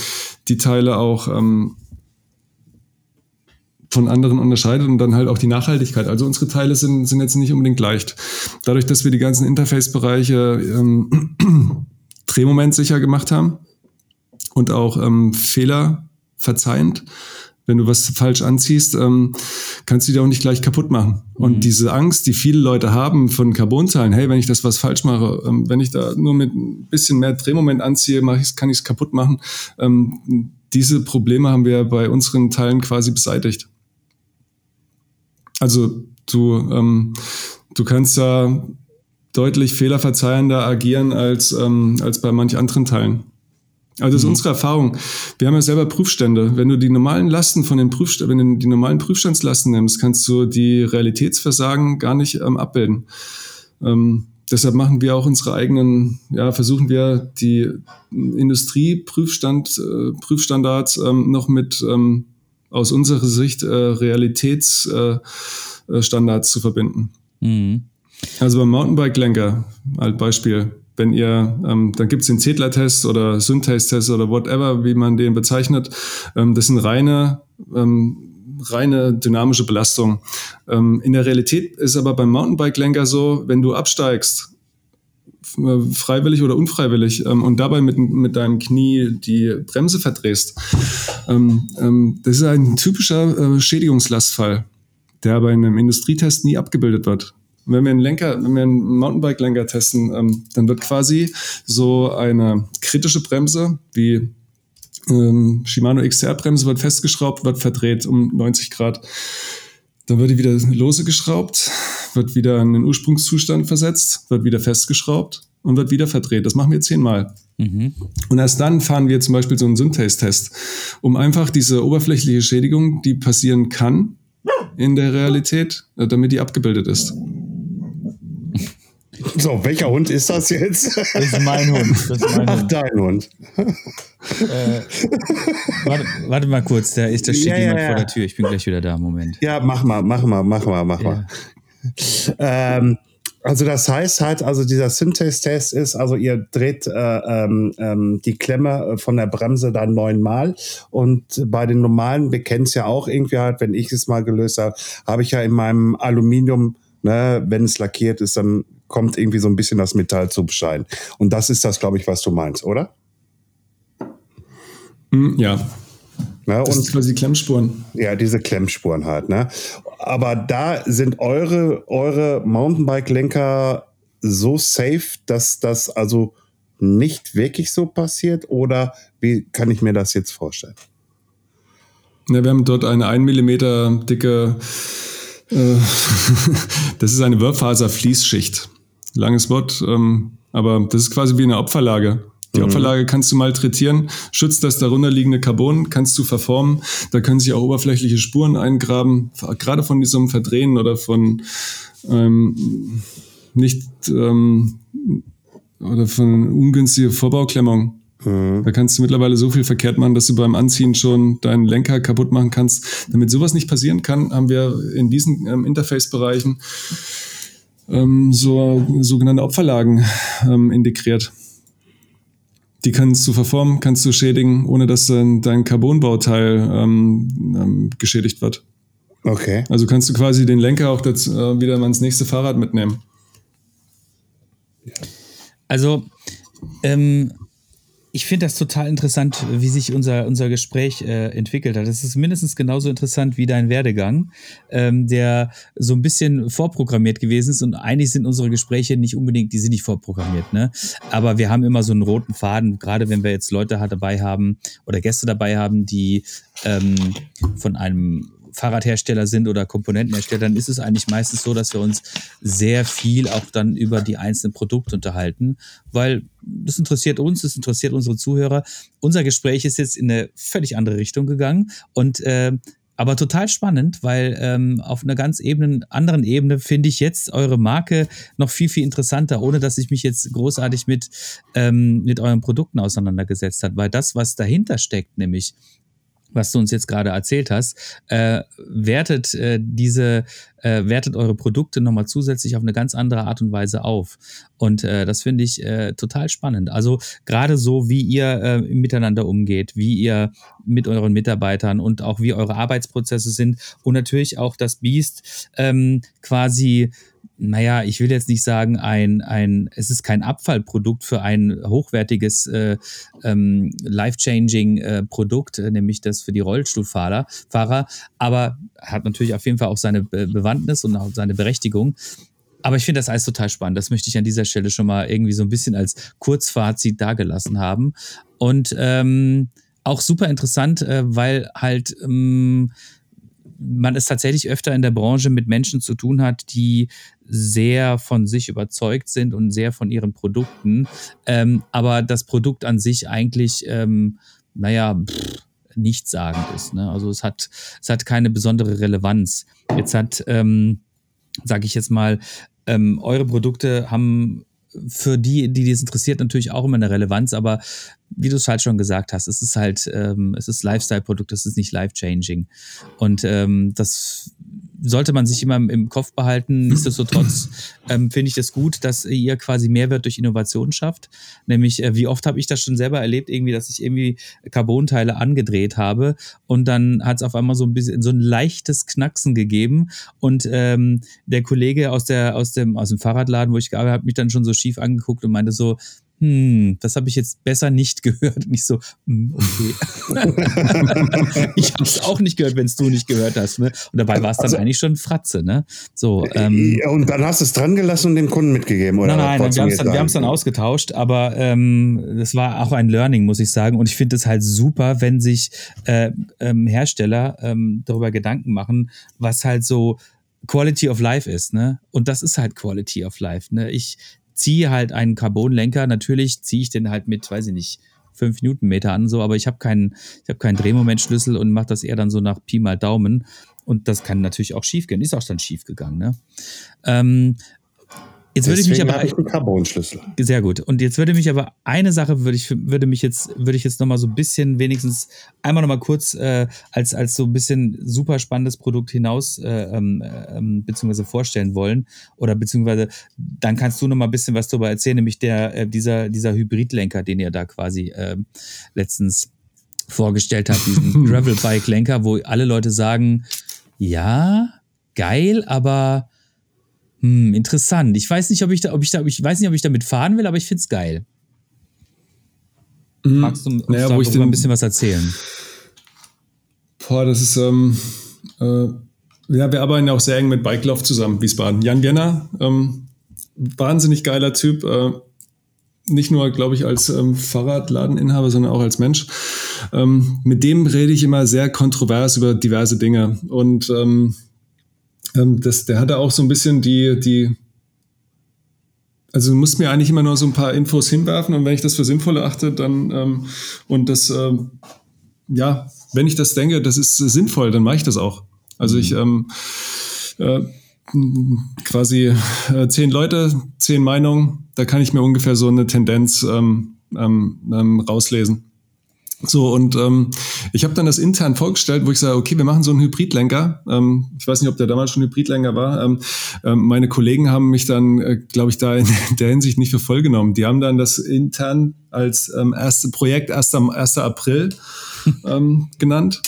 Speaker 5: die Teile auch ähm, von anderen unterscheidet und dann halt auch die Nachhaltigkeit. Also unsere Teile sind, sind jetzt nicht unbedingt leicht. Dadurch, dass wir die ganzen Interface-Bereiche ähm, Drehmoment sicher gemacht haben und auch ähm, Fehler verzeihend, wenn du was falsch anziehst, ähm, kannst du die auch nicht gleich kaputt machen. Und mhm. diese Angst, die viele Leute haben von Carbon-Teilen, hey, wenn ich das was falsch mache, ähm, wenn ich da nur mit ein bisschen mehr Drehmoment anziehe, mach ich's, kann ich es kaputt machen. Ähm, diese Probleme haben wir bei unseren Teilen quasi beseitigt. Also du, ähm, du kannst da deutlich fehlerverzeihender agieren als, ähm, als bei manch anderen Teilen. Also das ist mhm. unsere Erfahrung. Wir haben ja selber Prüfstände. Wenn du die normalen Lasten von den Prüfständen, wenn du die normalen Prüfstandslasten nimmst, kannst du die Realitätsversagen gar nicht ähm, abbilden. Ähm, deshalb machen wir auch unsere eigenen, ja, versuchen wir die Industrieprüfstand, äh, Prüfstandards ähm, noch mit ähm, aus unserer Sicht äh, Realitätsstandards äh, zu verbinden. Mhm. Also beim Mountainbike-Lenker, als Beispiel, wenn ihr, ähm, dann gibt es den Zedler-Test oder Synthase-Test oder whatever, wie man den bezeichnet. Ähm, das sind reine, ähm, reine dynamische Belastung. Ähm, in der Realität ist aber beim Mountainbike-Lenker so, wenn du absteigst, äh, freiwillig oder unfreiwillig ähm, und dabei mit, mit deinem Knie die Bremse verdrehst. Ähm, ähm, das ist ein typischer äh, Schädigungslastfall, der bei einem Industrietest nie abgebildet wird wenn wir einen Lenker, wenn wir einen Mountainbike-Lenker testen, ähm, dann wird quasi so eine kritische Bremse wie ähm, Shimano XR-Bremse wird festgeschraubt, wird verdreht um 90 Grad. Dann wird die wieder lose geschraubt, wird wieder in den Ursprungszustand versetzt, wird wieder festgeschraubt und wird wieder verdreht. Das machen wir zehnmal. Mhm. Und erst dann fahren wir zum Beispiel so einen Synthase-Test, um einfach diese oberflächliche Schädigung, die passieren kann, in der Realität, äh, damit die abgebildet ist.
Speaker 3: So, welcher Hund ist das jetzt?
Speaker 4: Das ist mein Hund. Das ist mein
Speaker 3: Ach,
Speaker 4: Hund.
Speaker 3: dein Hund.
Speaker 4: Äh, warte, warte mal kurz, da, ist, da steht
Speaker 3: Ja,
Speaker 4: jemand
Speaker 3: ja.
Speaker 4: vor der Tür. Ich bin gleich wieder da. Moment.
Speaker 3: Ja, mach mal, mach mal, mach mal, mach mal. Ähm, also das heißt halt, also dieser Syntax-Test ist, also ihr dreht äh, ähm, ähm, die Klemme äh, von der Bremse dann neunmal und bei den normalen, wir kennen es ja auch irgendwie halt, wenn ich es mal gelöst habe, habe ich ja in meinem Aluminium, ne, wenn es lackiert ist, dann kommt irgendwie so ein bisschen das Metall zu Bescheid. Und das ist das, glaube ich, was du meinst, oder?
Speaker 5: Hm, ja,
Speaker 3: Ne?
Speaker 5: das
Speaker 3: Und
Speaker 5: sind quasi Klemmspuren.
Speaker 3: Ja, diese Klemmspuren halt, ne? Aber da sind eure, eure Mountainbike-Lenker so safe, dass das also nicht wirklich so passiert? Oder wie kann ich mir das jetzt vorstellen?
Speaker 5: Ja, wir haben dort eine 1 mm dicke, äh, das ist eine Wörfaser-Fließschicht. Langes Wort, ähm, aber das ist quasi wie eine Opferlage. Die Opferlage kannst du malträtieren, schützt das darunter liegende Carbon, kannst du verformen. Da können sich auch oberflächliche Spuren eingraben, gerade von diesem Verdrehen oder von ähm, nicht ähm, oder von ungünstiger Vorbauklemmung. Da kannst du mittlerweile so viel verkehrt machen, dass du beim Anziehen schon deinen Lenker kaputt machen kannst. Damit sowas nicht passieren kann, haben wir in diesen ähm, Interface-Bereichen ähm, so sogenannte Opferlagen ähm, integriert. Die kannst du verformen, kannst du schädigen, ohne dass dein, dein Carbonbauteil ähm, ähm, geschädigt wird.
Speaker 3: Okay.
Speaker 5: Also kannst du quasi den Lenker auch dazu, äh, wieder mal ins nächste Fahrrad mitnehmen.
Speaker 4: Also, ähm, ich finde das total interessant, wie sich unser, unser Gespräch äh, entwickelt hat. Es ist mindestens genauso interessant wie dein Werdegang, ähm, der so ein bisschen vorprogrammiert gewesen ist. Und eigentlich sind unsere Gespräche nicht unbedingt, die sind nicht vorprogrammiert, ne? Aber wir haben immer so einen roten Faden, gerade wenn wir jetzt Leute dabei haben oder Gäste dabei haben, die ähm, von einem Fahrradhersteller sind oder Komponentenhersteller, dann ist es eigentlich meistens so, dass wir uns sehr viel auch dann über die einzelnen Produkte unterhalten, weil das interessiert uns, das interessiert unsere Zuhörer. Unser Gespräch ist jetzt in eine völlig andere Richtung gegangen und äh, aber total spannend, weil ähm, auf einer ganz Ebene, anderen Ebene finde ich jetzt eure Marke noch viel, viel interessanter, ohne dass ich mich jetzt großartig mit, ähm, mit euren Produkten auseinandergesetzt habe. Weil das, was dahinter steckt, nämlich was du uns jetzt gerade erzählt hast, äh, wertet äh, diese, äh, wertet eure Produkte nochmal zusätzlich auf eine ganz andere Art und Weise auf. Und äh, das finde ich äh, total spannend. Also gerade so, wie ihr äh, miteinander umgeht, wie ihr mit euren Mitarbeitern und auch wie eure Arbeitsprozesse sind und natürlich auch das Biest ähm, quasi naja, ich will jetzt nicht sagen, ein, ein, es ist kein Abfallprodukt für ein hochwertiges, äh, ähm, life-changing äh, Produkt, äh, nämlich das für die Rollstuhlfahrer, Fahrer, aber hat natürlich auf jeden Fall auch seine Be Bewandtnis und auch seine Berechtigung. Aber ich finde das alles total spannend. Das möchte ich an dieser Stelle schon mal irgendwie so ein bisschen als Kurzfazit dagelassen haben. Und ähm, auch super interessant, äh, weil halt ähm, man es tatsächlich öfter in der Branche mit Menschen zu tun hat, die sehr von sich überzeugt sind und sehr von ihren Produkten, ähm, aber das Produkt an sich eigentlich, ähm, naja, pff, nichtssagend ist. Ne? Also es hat, es hat keine besondere Relevanz. Jetzt hat, ähm, sage ich jetzt mal, ähm, eure Produkte haben für die, die das interessiert, natürlich auch immer eine Relevanz, aber wie du es halt schon gesagt hast, es ist halt, ähm, es ist Lifestyle-Produkt, es ist nicht life-changing. Und ähm, das sollte man sich immer im, Kopf behalten. Nichtsdestotrotz ähm, finde ich das gut, dass ihr quasi Mehrwert durch Innovation schafft. Nämlich, äh, wie oft habe ich das schon selber erlebt, irgendwie, dass ich irgendwie Carbonteile angedreht habe und dann hat es auf einmal so ein bisschen so ein leichtes Knacksen gegeben und ähm, der Kollege aus der aus dem aus dem Fahrradladen, wo ich gearbeitet habe, hat mich dann schon so schief angeguckt und meinte so hm, das habe ich jetzt besser nicht gehört. Und ich so, hm, okay. ich habe es auch nicht gehört, wenn es du nicht gehört hast. Ne? Und dabei war es dann
Speaker 3: Also-
Speaker 4: eigentlich schon Fratze. Ne? So, ähm,
Speaker 3: Ja, und dann hast du es dran gelassen und dem Kunden mitgegeben, oder?
Speaker 4: Nein, nein, wir haben es dann, dann ausgetauscht, aber ähm, das war auch ein Learning, muss ich sagen. Und ich finde es halt super, wenn sich äh, ähm, Hersteller ähm, darüber Gedanken machen, was halt so Quality of Life ist. Ne? Und das ist halt Quality of Life. Ne? Ich ziehe halt einen Carbonlenker, natürlich ziehe ich den halt mit, weiß ich nicht, fünf Newtonmeter an, so, aber ich habe keinen, ich habe keinen Drehmomentschlüssel und mache das eher dann so nach Pi mal Daumen. Und das kann natürlich auch schief gehen. Ist auch dann schief gegangen. Ne? Ähm, Jetzt würde ich mich aber
Speaker 3: ich einen Carbon-Schlüssel.
Speaker 4: Sehr gut. Und jetzt würde mich aber eine Sache würde ich würde mich jetzt würde ich jetzt noch mal so ein bisschen wenigstens einmal noch mal kurz äh, als als so ein bisschen super spannendes Produkt hinaus äh, ähm, ähm, beziehungsweise vorstellen wollen oder beziehungsweise dann kannst du noch mal ein bisschen was darüber erzählen, nämlich der äh, dieser dieser Hybridlenker, den ihr da quasi äh, letztens vorgestellt habt, diesen Gravel-Bike-Lenker, wo alle Leute sagen, ja, geil, aber hm, interessant. Ich weiß nicht, ob ich da, ob ich da, ich weiß nicht, ob ich damit fahren will, aber ich find's geil. Mhm. Magst du naja, wo ich ein bisschen was erzählen?
Speaker 5: Boah, das ist, ähm, äh, ja, wir arbeiten ja auch sehr eng mit Bike Love zusammen, Wiesbaden. Jan Jenner, ähm, wahnsinnig geiler Typ, äh, nicht nur, glaube ich, als ähm, Fahrradladeninhaber, sondern auch als Mensch. Ähm, mit dem rede ich immer sehr kontrovers über diverse Dinge und ähm, ähm, das, der hatte auch so ein bisschen die, die, also du musst mir eigentlich immer nur so ein paar Infos hinwerfen und wenn ich das für sinnvoll erachte, dann ähm, und das, ähm, ja, wenn ich das denke, das ist sinnvoll, dann mache ich das auch. Also ich ähm, äh, quasi äh, zehn Leute, zehn Meinungen, da kann ich mir ungefähr so eine Tendenz ähm, ähm, ähm rauslesen. So, und ähm, ich habe dann das intern vorgestellt, wo ich sage, okay, wir machen so einen Hybridlenker. Ähm, ich weiß nicht, ob der damals schon Hybridlenker war. Ähm, ähm, meine Kollegen haben mich dann, äh, glaube ich, da in der Hinsicht nicht für voll genommen. Die haben dann das intern als ähm, erste Projekt 1. 1. April ähm, genannt.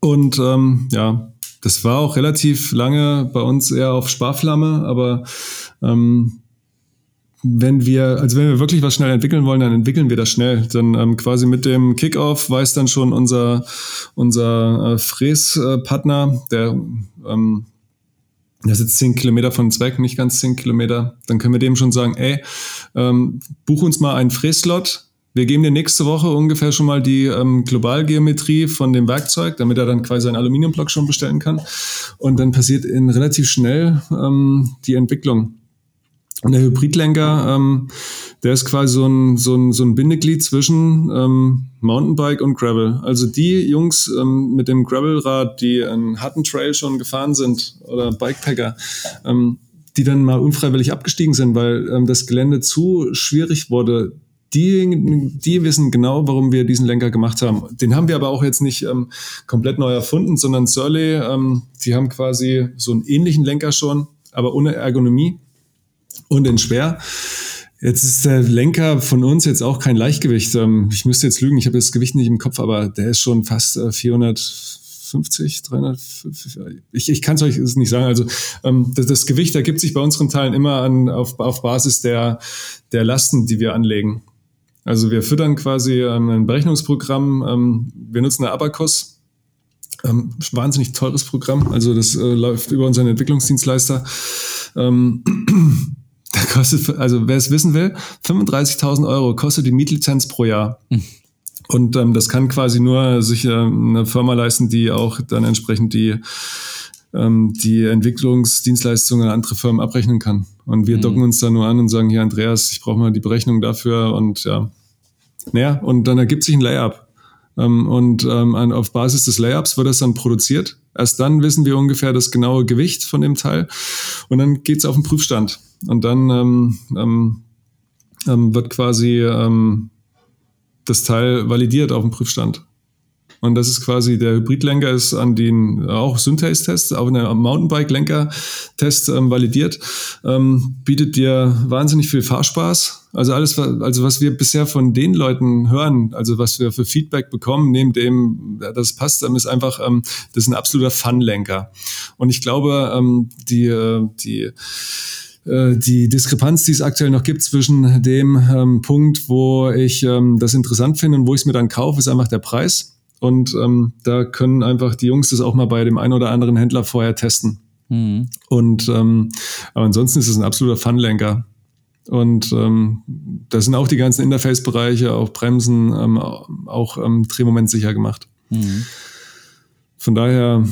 Speaker 5: Und ähm, ja, das war auch relativ lange bei uns eher auf Sparflamme, aber ähm, wenn wir, also wenn wir wirklich was schnell entwickeln wollen, dann entwickeln wir das schnell. Dann ähm, quasi mit dem Kickoff weiß dann schon unser, unser äh, Fräspartner, der ähm, der sitzt zehn Kilometer von Zweck, nicht ganz zehn Kilometer, dann können wir dem schon sagen, ey, ähm, buch uns mal einen Fräslot. Wir geben dir nächste Woche ungefähr schon mal die ähm, Globalgeometrie von dem Werkzeug, damit er dann quasi einen Aluminiumblock schon bestellen kann. Und dann passiert in relativ schnell ähm, die Entwicklung. Der Hybridlenker, ähm, der ist quasi so ein, so ein, so ein Bindeglied zwischen ähm, Mountainbike und Gravel. Also die Jungs ähm, mit dem Gravelrad, die einen harten Trail schon gefahren sind oder Bikepacker, ähm, die dann mal unfreiwillig abgestiegen sind, weil ähm, das Gelände zu schwierig wurde, die, die wissen genau, warum wir diesen Lenker gemacht haben. Den haben wir aber auch jetzt nicht ähm, komplett neu erfunden, sondern Surly, ähm, die haben quasi so einen ähnlichen Lenker schon, aber ohne Ergonomie und in schwer. Jetzt ist der Lenker von uns jetzt auch kein Leichtgewicht. Ähm, ich müsste jetzt lügen, ich habe das Gewicht nicht im Kopf, aber der ist schon fast 450, 300. Ich, ich kann es euch nicht sagen. Also ähm, das, das, Gewicht ergibt sich bei unseren Teilen immer an, auf, auf Basis der, der Lasten, die wir anlegen. Also wir füttern quasi ähm, ein Berechnungsprogramm. wir nutzen eine Abacus. wahnsinnig teures Programm. Also das äh, läuft über unseren Entwicklungsdienstleister. Da kostet, also wer es wissen will, 35.000 Euro kostet die Mietlizenz pro Jahr. Mhm. Und ähm, das kann quasi nur sich äh, eine Firma leisten, die auch dann entsprechend die, ähm, die Entwicklungsdienstleistungen an andere Firmen abrechnen kann. Und wir mhm. docken uns da nur an und sagen, hier Andreas, ich brauche mal die Berechnung dafür und ja. Naja, und dann ergibt sich ein Layup. Ähm, und ähm, auf Basis des Layups wird das dann produziert. Erst dann wissen wir ungefähr das genaue Gewicht von dem Teil. Und dann geht's auf den Prüfstand. Und dann ähm, ähm, ähm, wird quasi ähm, das Teil validiert auf dem Prüfstand. Und das ist quasi der Hybridlenker ist an den auch Synthase-Test, auch eine Mountainbike-Lenker-Test ähm, validiert, ähm, bietet dir wahnsinnig viel Fahrspaß. Also alles, also was wir bisher von den Leuten hören, also was wir für Feedback bekommen, neben dem, das passt, ist einfach, ähm, das ist ein absoluter Fun-Lenker. Und ich glaube, ähm, die, äh, die äh, die Diskrepanz, die es aktuell noch gibt zwischen dem ähm, Punkt, wo ich ähm, das interessant finde und wo ich es mir dann kaufe, ist einfach der Preis. Und ähm, da können einfach die Jungs das auch mal bei dem einen oder anderen Händler vorher testen. Mhm. Und ähm, aber ansonsten ist es ein absoluter Funlenker. Und ähm, da sind auch die ganzen Interface-Bereiche, auch Bremsen, ähm, auch ähm, Drehmoment sicher gemacht. Mhm. Von daher,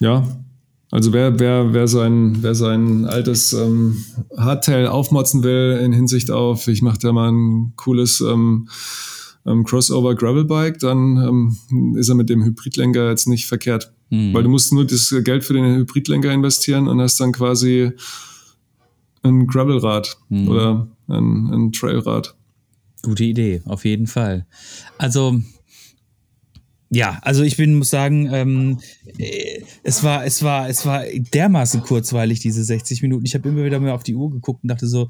Speaker 5: ja, also wer, wer, wer, sein, wer sein altes ähm, Hardtail aufmotzen will in Hinsicht auf, ich mache da mal ein cooles ähm, ähm, Crossover Gravelbike, dann ähm, ist er mit dem Hybridlenker jetzt nicht verkehrt. Mhm. Weil du musst nur das Geld für den Hybridlenker investieren und hast dann quasi ein Gravelrad mhm. oder ein, ein Trailrad.
Speaker 4: Gute Idee, auf jeden Fall. Also, ja, also ich bin, muss sagen, ähm, äh, es war, es war, es war dermaßen kurzweilig, diese 60 Minuten. Ich habe immer wieder mal auf die Uhr geguckt und dachte so,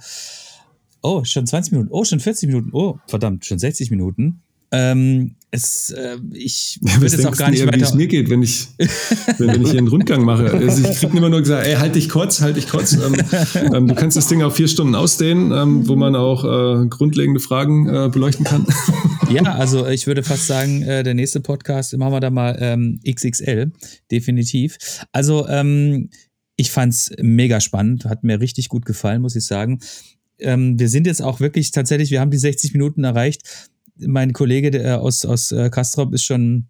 Speaker 4: oh, schon 20 Minuten, oh, schon 40 Minuten, oh, verdammt, schon 60 Minuten. Ähm, es, äh, ich
Speaker 5: ja, würde es auch gar nicht eher, weiter... Wie es mir geht, wenn ich, wenn, wenn ich hier einen Rundgang mache. Also ich kriege immer nur gesagt, ey, halt dich kurz, halt dich kurz. Ähm, ähm, du kannst das Ding auf vier Stunden ausdehnen, ähm, wo man auch äh, grundlegende Fragen äh, beleuchten kann.
Speaker 4: ja, also ich würde fast sagen, äh, der nächste Podcast machen wir da mal ähm, XXL, definitiv. Also ähm, ich fand's mega spannend, hat mir richtig gut gefallen, muss ich sagen. Ähm, wir sind jetzt auch wirklich tatsächlich, wir haben die 60 Minuten erreicht mein Kollege der aus, aus äh, Kastrop ist schon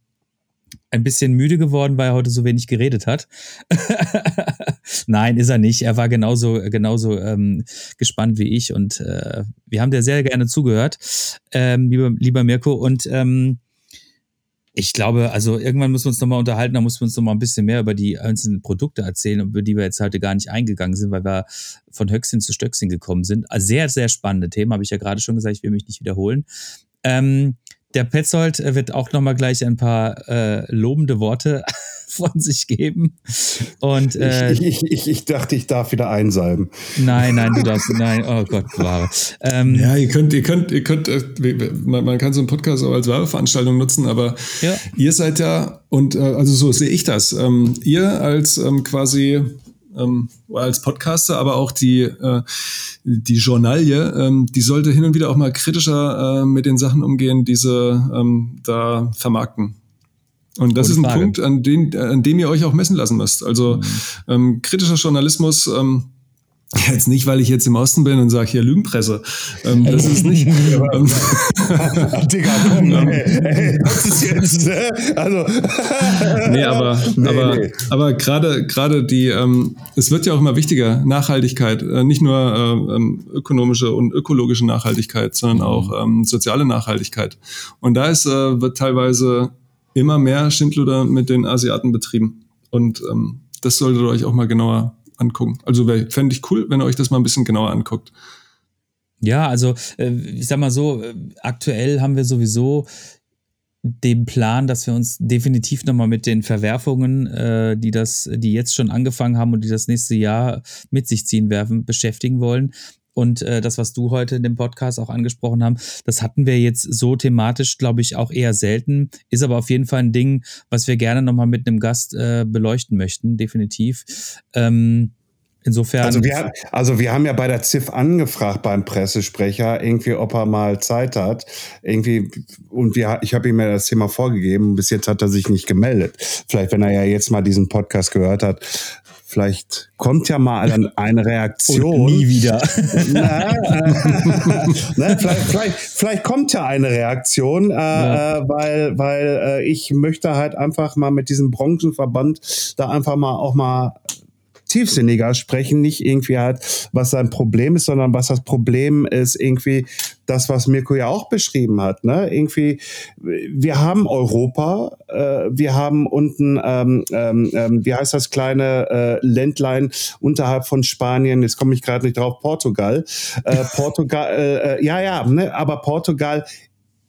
Speaker 4: ein bisschen müde geworden, weil er heute so wenig geredet hat. Nein, ist er nicht. Er war genauso, genauso ähm, gespannt wie ich und äh, wir haben dir sehr gerne zugehört, ähm, lieber, lieber Mirko. Und ähm, ich glaube, also irgendwann müssen wir uns nochmal unterhalten, da müssen wir uns nochmal ein bisschen mehr über die einzelnen Produkte erzählen, über die wir jetzt heute gar nicht eingegangen sind, weil wir von Höchstchen zu Stöckchen gekommen sind. Also sehr, sehr spannende Themen, habe ich ja gerade schon gesagt, ich will mich nicht wiederholen. Ähm, der Petzold äh, wird auch nochmal gleich ein paar äh, lobende Worte von sich geben. Und,
Speaker 3: äh, ich, ich, ich, ich, dachte, ich darf wieder einsalben.
Speaker 4: Nein, nein, du darfst, nein, oh Gott, wahre.
Speaker 5: Ähm, ja, ihr könnt, ihr könnt, ihr könnt, äh, man, man, kann so einen Podcast auch als Werbeveranstaltung nutzen, aber ja. ihr seid ja, und äh, also so sehe ich das, ähm, ihr als ähm, quasi ähm, als Podcaster, aber auch die, äh, die Journalie, ähm, die sollte hin und wieder auch mal kritischer äh, mit den Sachen umgehen, die sie ähm, da vermarkten. Und das Gute ist ein Frage. Punkt, an, den, an dem ihr euch auch messen lassen müsst. Also mhm. ähm, kritischer Journalismus ähm, Jetzt nicht, weil ich jetzt im Osten bin und sage hier Lügenpresse. Ähm, das ist nicht. ähm, Digga, komm, ey, das ist jetzt. Ne? Also. nee, aber, nee, aber, nee. aber gerade, gerade die, ähm, es wird ja auch immer wichtiger, Nachhaltigkeit, äh, nicht nur äh, ähm, ökonomische und ökologische Nachhaltigkeit, sondern auch ähm, soziale Nachhaltigkeit. Und da ist, äh, wird teilweise immer mehr Schindluder mit den Asiaten betrieben. Und ähm, das solltet ihr euch auch mal genauer angucken. Also fände ich cool, wenn ihr euch das mal ein bisschen genauer anguckt.
Speaker 4: Ja, also äh, ich sag mal so, äh, aktuell haben wir sowieso den Plan, dass wir uns definitiv nochmal mit den Verwerfungen, äh, die das, die jetzt schon angefangen haben und die das nächste Jahr mit sich ziehen werden, beschäftigen wollen. Und äh, das, was du heute in dem Podcast auch angesprochen haben, das hatten wir jetzt so thematisch, glaube ich, auch eher selten. Ist aber auf jeden Fall ein Ding, was wir gerne nochmal mit einem Gast äh, beleuchten möchten, definitiv. Ähm, Insofern.
Speaker 3: Also wir, also wir haben ja bei der ZIF angefragt beim Pressesprecher, irgendwie, ob er mal Zeit hat. Irgendwie, und wir, ich habe ihm ja das Thema vorgegeben. Bis jetzt hat er sich nicht gemeldet. Vielleicht, wenn er ja jetzt mal diesen Podcast gehört hat, Vielleicht kommt ja mal eine Reaktion.
Speaker 4: Und nie wieder. Na,
Speaker 3: äh, ne, vielleicht, vielleicht, vielleicht, kommt ja eine Reaktion, äh, ja. äh, weil, weil äh, ich möchte halt einfach mal mit diesem Branchenverband da einfach mal auch mal tiefsinniger sprechen, nicht irgendwie halt, was sein Problem ist, sondern was das Problem ist, irgendwie das, was Mirko ja auch beschrieben hat. Ne? Irgendwie, wir haben Europa, äh, wir haben unten, ähm, ähm, ähm wie heißt das kleine äh, Ländlein unterhalb von Spanien, jetzt komme ich gerade nicht drauf, Portugal. Äh, Portugal, äh, äh, ja, ja, ne? aber Portugal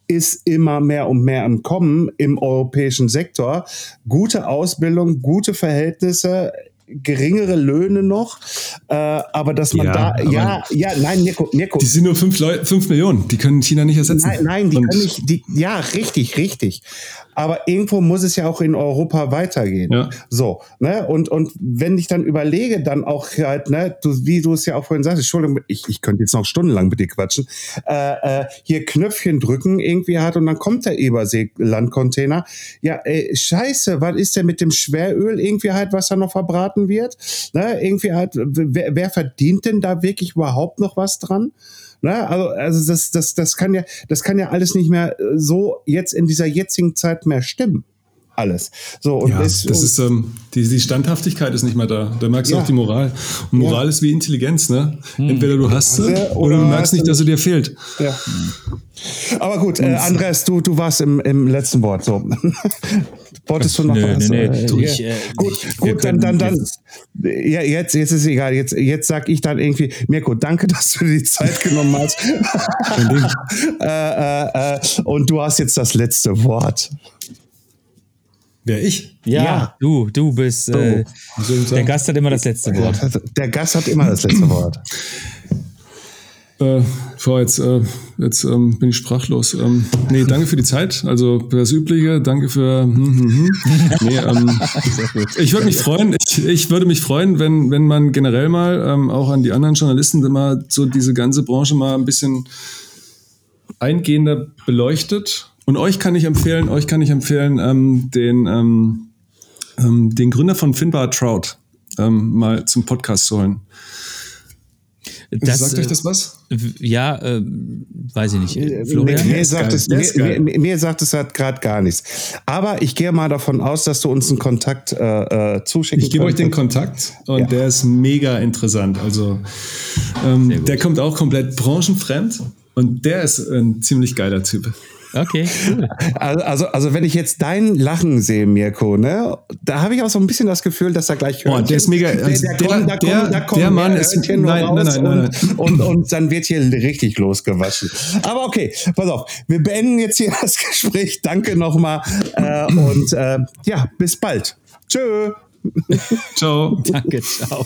Speaker 3: ist immer mehr und mehr im Kommen im europäischen Sektor. Gute Ausbildung, gute Verhältnisse, geringere Löhne noch, äh, aber dass man ja, da, ja, ja, nein, Mirko, Mirko.
Speaker 5: Die sind nur fünf, Leu fünf Millionen, die können China nicht ersetzen.
Speaker 3: Nein, nein, die Und können nicht, die, ja, richtig, richtig aber irgendwo muss es ja auch in Europa weitergehen. Ja. So, ne? Und, und wenn ich dann überlege, dann auch halt, ne, du, wie du es ja auch vorhin sagst, Entschuldigung, ich, ich könnte jetzt noch stundenlang mit dir quatschen, äh, äh, hier Knöpfchen drücken irgendwie hat und dann kommt der Ebersee-Landcontainer. Ja, ey, scheiße, was ist denn mit dem Schweröl irgendwie halt, was da noch verbraten wird? Ne? Irgendwie halt, wer, wer verdient denn da wirklich überhaupt noch was dran? Ne? Also, also das, das, das kann ja, das kann ja alles nicht mehr äh, so jetzt in dieser jetzigen Zeit mehr stimmen. Alles. So, und
Speaker 5: ja, das, das ist, ähm, die, die Standhaftigkeit ist nicht mehr da. Da merkst du ja. auch die Moral. Und Moral ja. ist wie Intelligenz, ne? Hm. Entweder du hast sie oder, oder du merkst nicht, dass sie dir fehlt.
Speaker 3: Ja. Aber gut, äh, Andreas, du, du warst im, im letzten Wort. So. Wolltest du noch
Speaker 4: nö,
Speaker 3: was?
Speaker 4: Nö, nö.
Speaker 3: Du, ich, äh, gut, ich, gut dann, dann, dann. Ja, jetzt, jetzt ist egal. Jetzt, jetzt sag ich dann irgendwie, Mirko, danke, dass du dir die Zeit genommen hast. äh, äh, äh, und du hast jetzt das letzte Wort.
Speaker 5: Wer ich?
Speaker 4: Ja, ja. du, du bist. Äh, der Gast hat immer das letzte Wort.
Speaker 3: Der Gast hat immer das letzte Wort.
Speaker 5: Äh, vor jetzt, äh, jetzt ähm, bin ich sprachlos. Ähm, nee, danke für die Zeit. Also das Übliche, danke für. Hm, hm, hm. Nee, ähm, ich würde mich freuen. Ich, ich würde mich freuen, wenn wenn man generell mal ähm, auch an die anderen Journalisten immer so diese ganze Branche mal ein bisschen eingehender beleuchtet. Und euch kann ich empfehlen, euch kann ich empfehlen, ähm, den ähm, ähm, den Gründer von Finbar Trout ähm, mal zum Podcast zu holen. Das, Sagt euch das was?
Speaker 4: Ja, äh, weiß ich nicht.
Speaker 3: Äh, Florian? Mir, mir sagt, es, mir, mir, mir, sagt es halt gerade gar nichts. Aber ich gehe mal davon aus, dass du uns einen Kontakt äh, äh zuschicken
Speaker 5: Ich gebe euch den Kontakt und ja. der ist mega interessant. Also ähm, der kommt auch komplett branchenfremd und der ist ein ziemlich geiler Typ.
Speaker 4: Okay, cool.
Speaker 3: Also, also, also, wenn ich jetzt dein Lachen sehe, Mirko, ne, da habe ich auch so ein bisschen das Gefühl, dass er gleich
Speaker 5: hört. Oh, der ist mega. Also der, der,
Speaker 3: der, der, der Mann ist. Nein, nein, nein, nein, und, und, und dann wird hier richtig losgewaschen. Aber okay, pass auf. Wir beenden jetzt hier das Gespräch. Danke nochmal. Äh, und äh, ja, bis bald. Tschö.
Speaker 5: Ciao.
Speaker 4: Danke, ciao.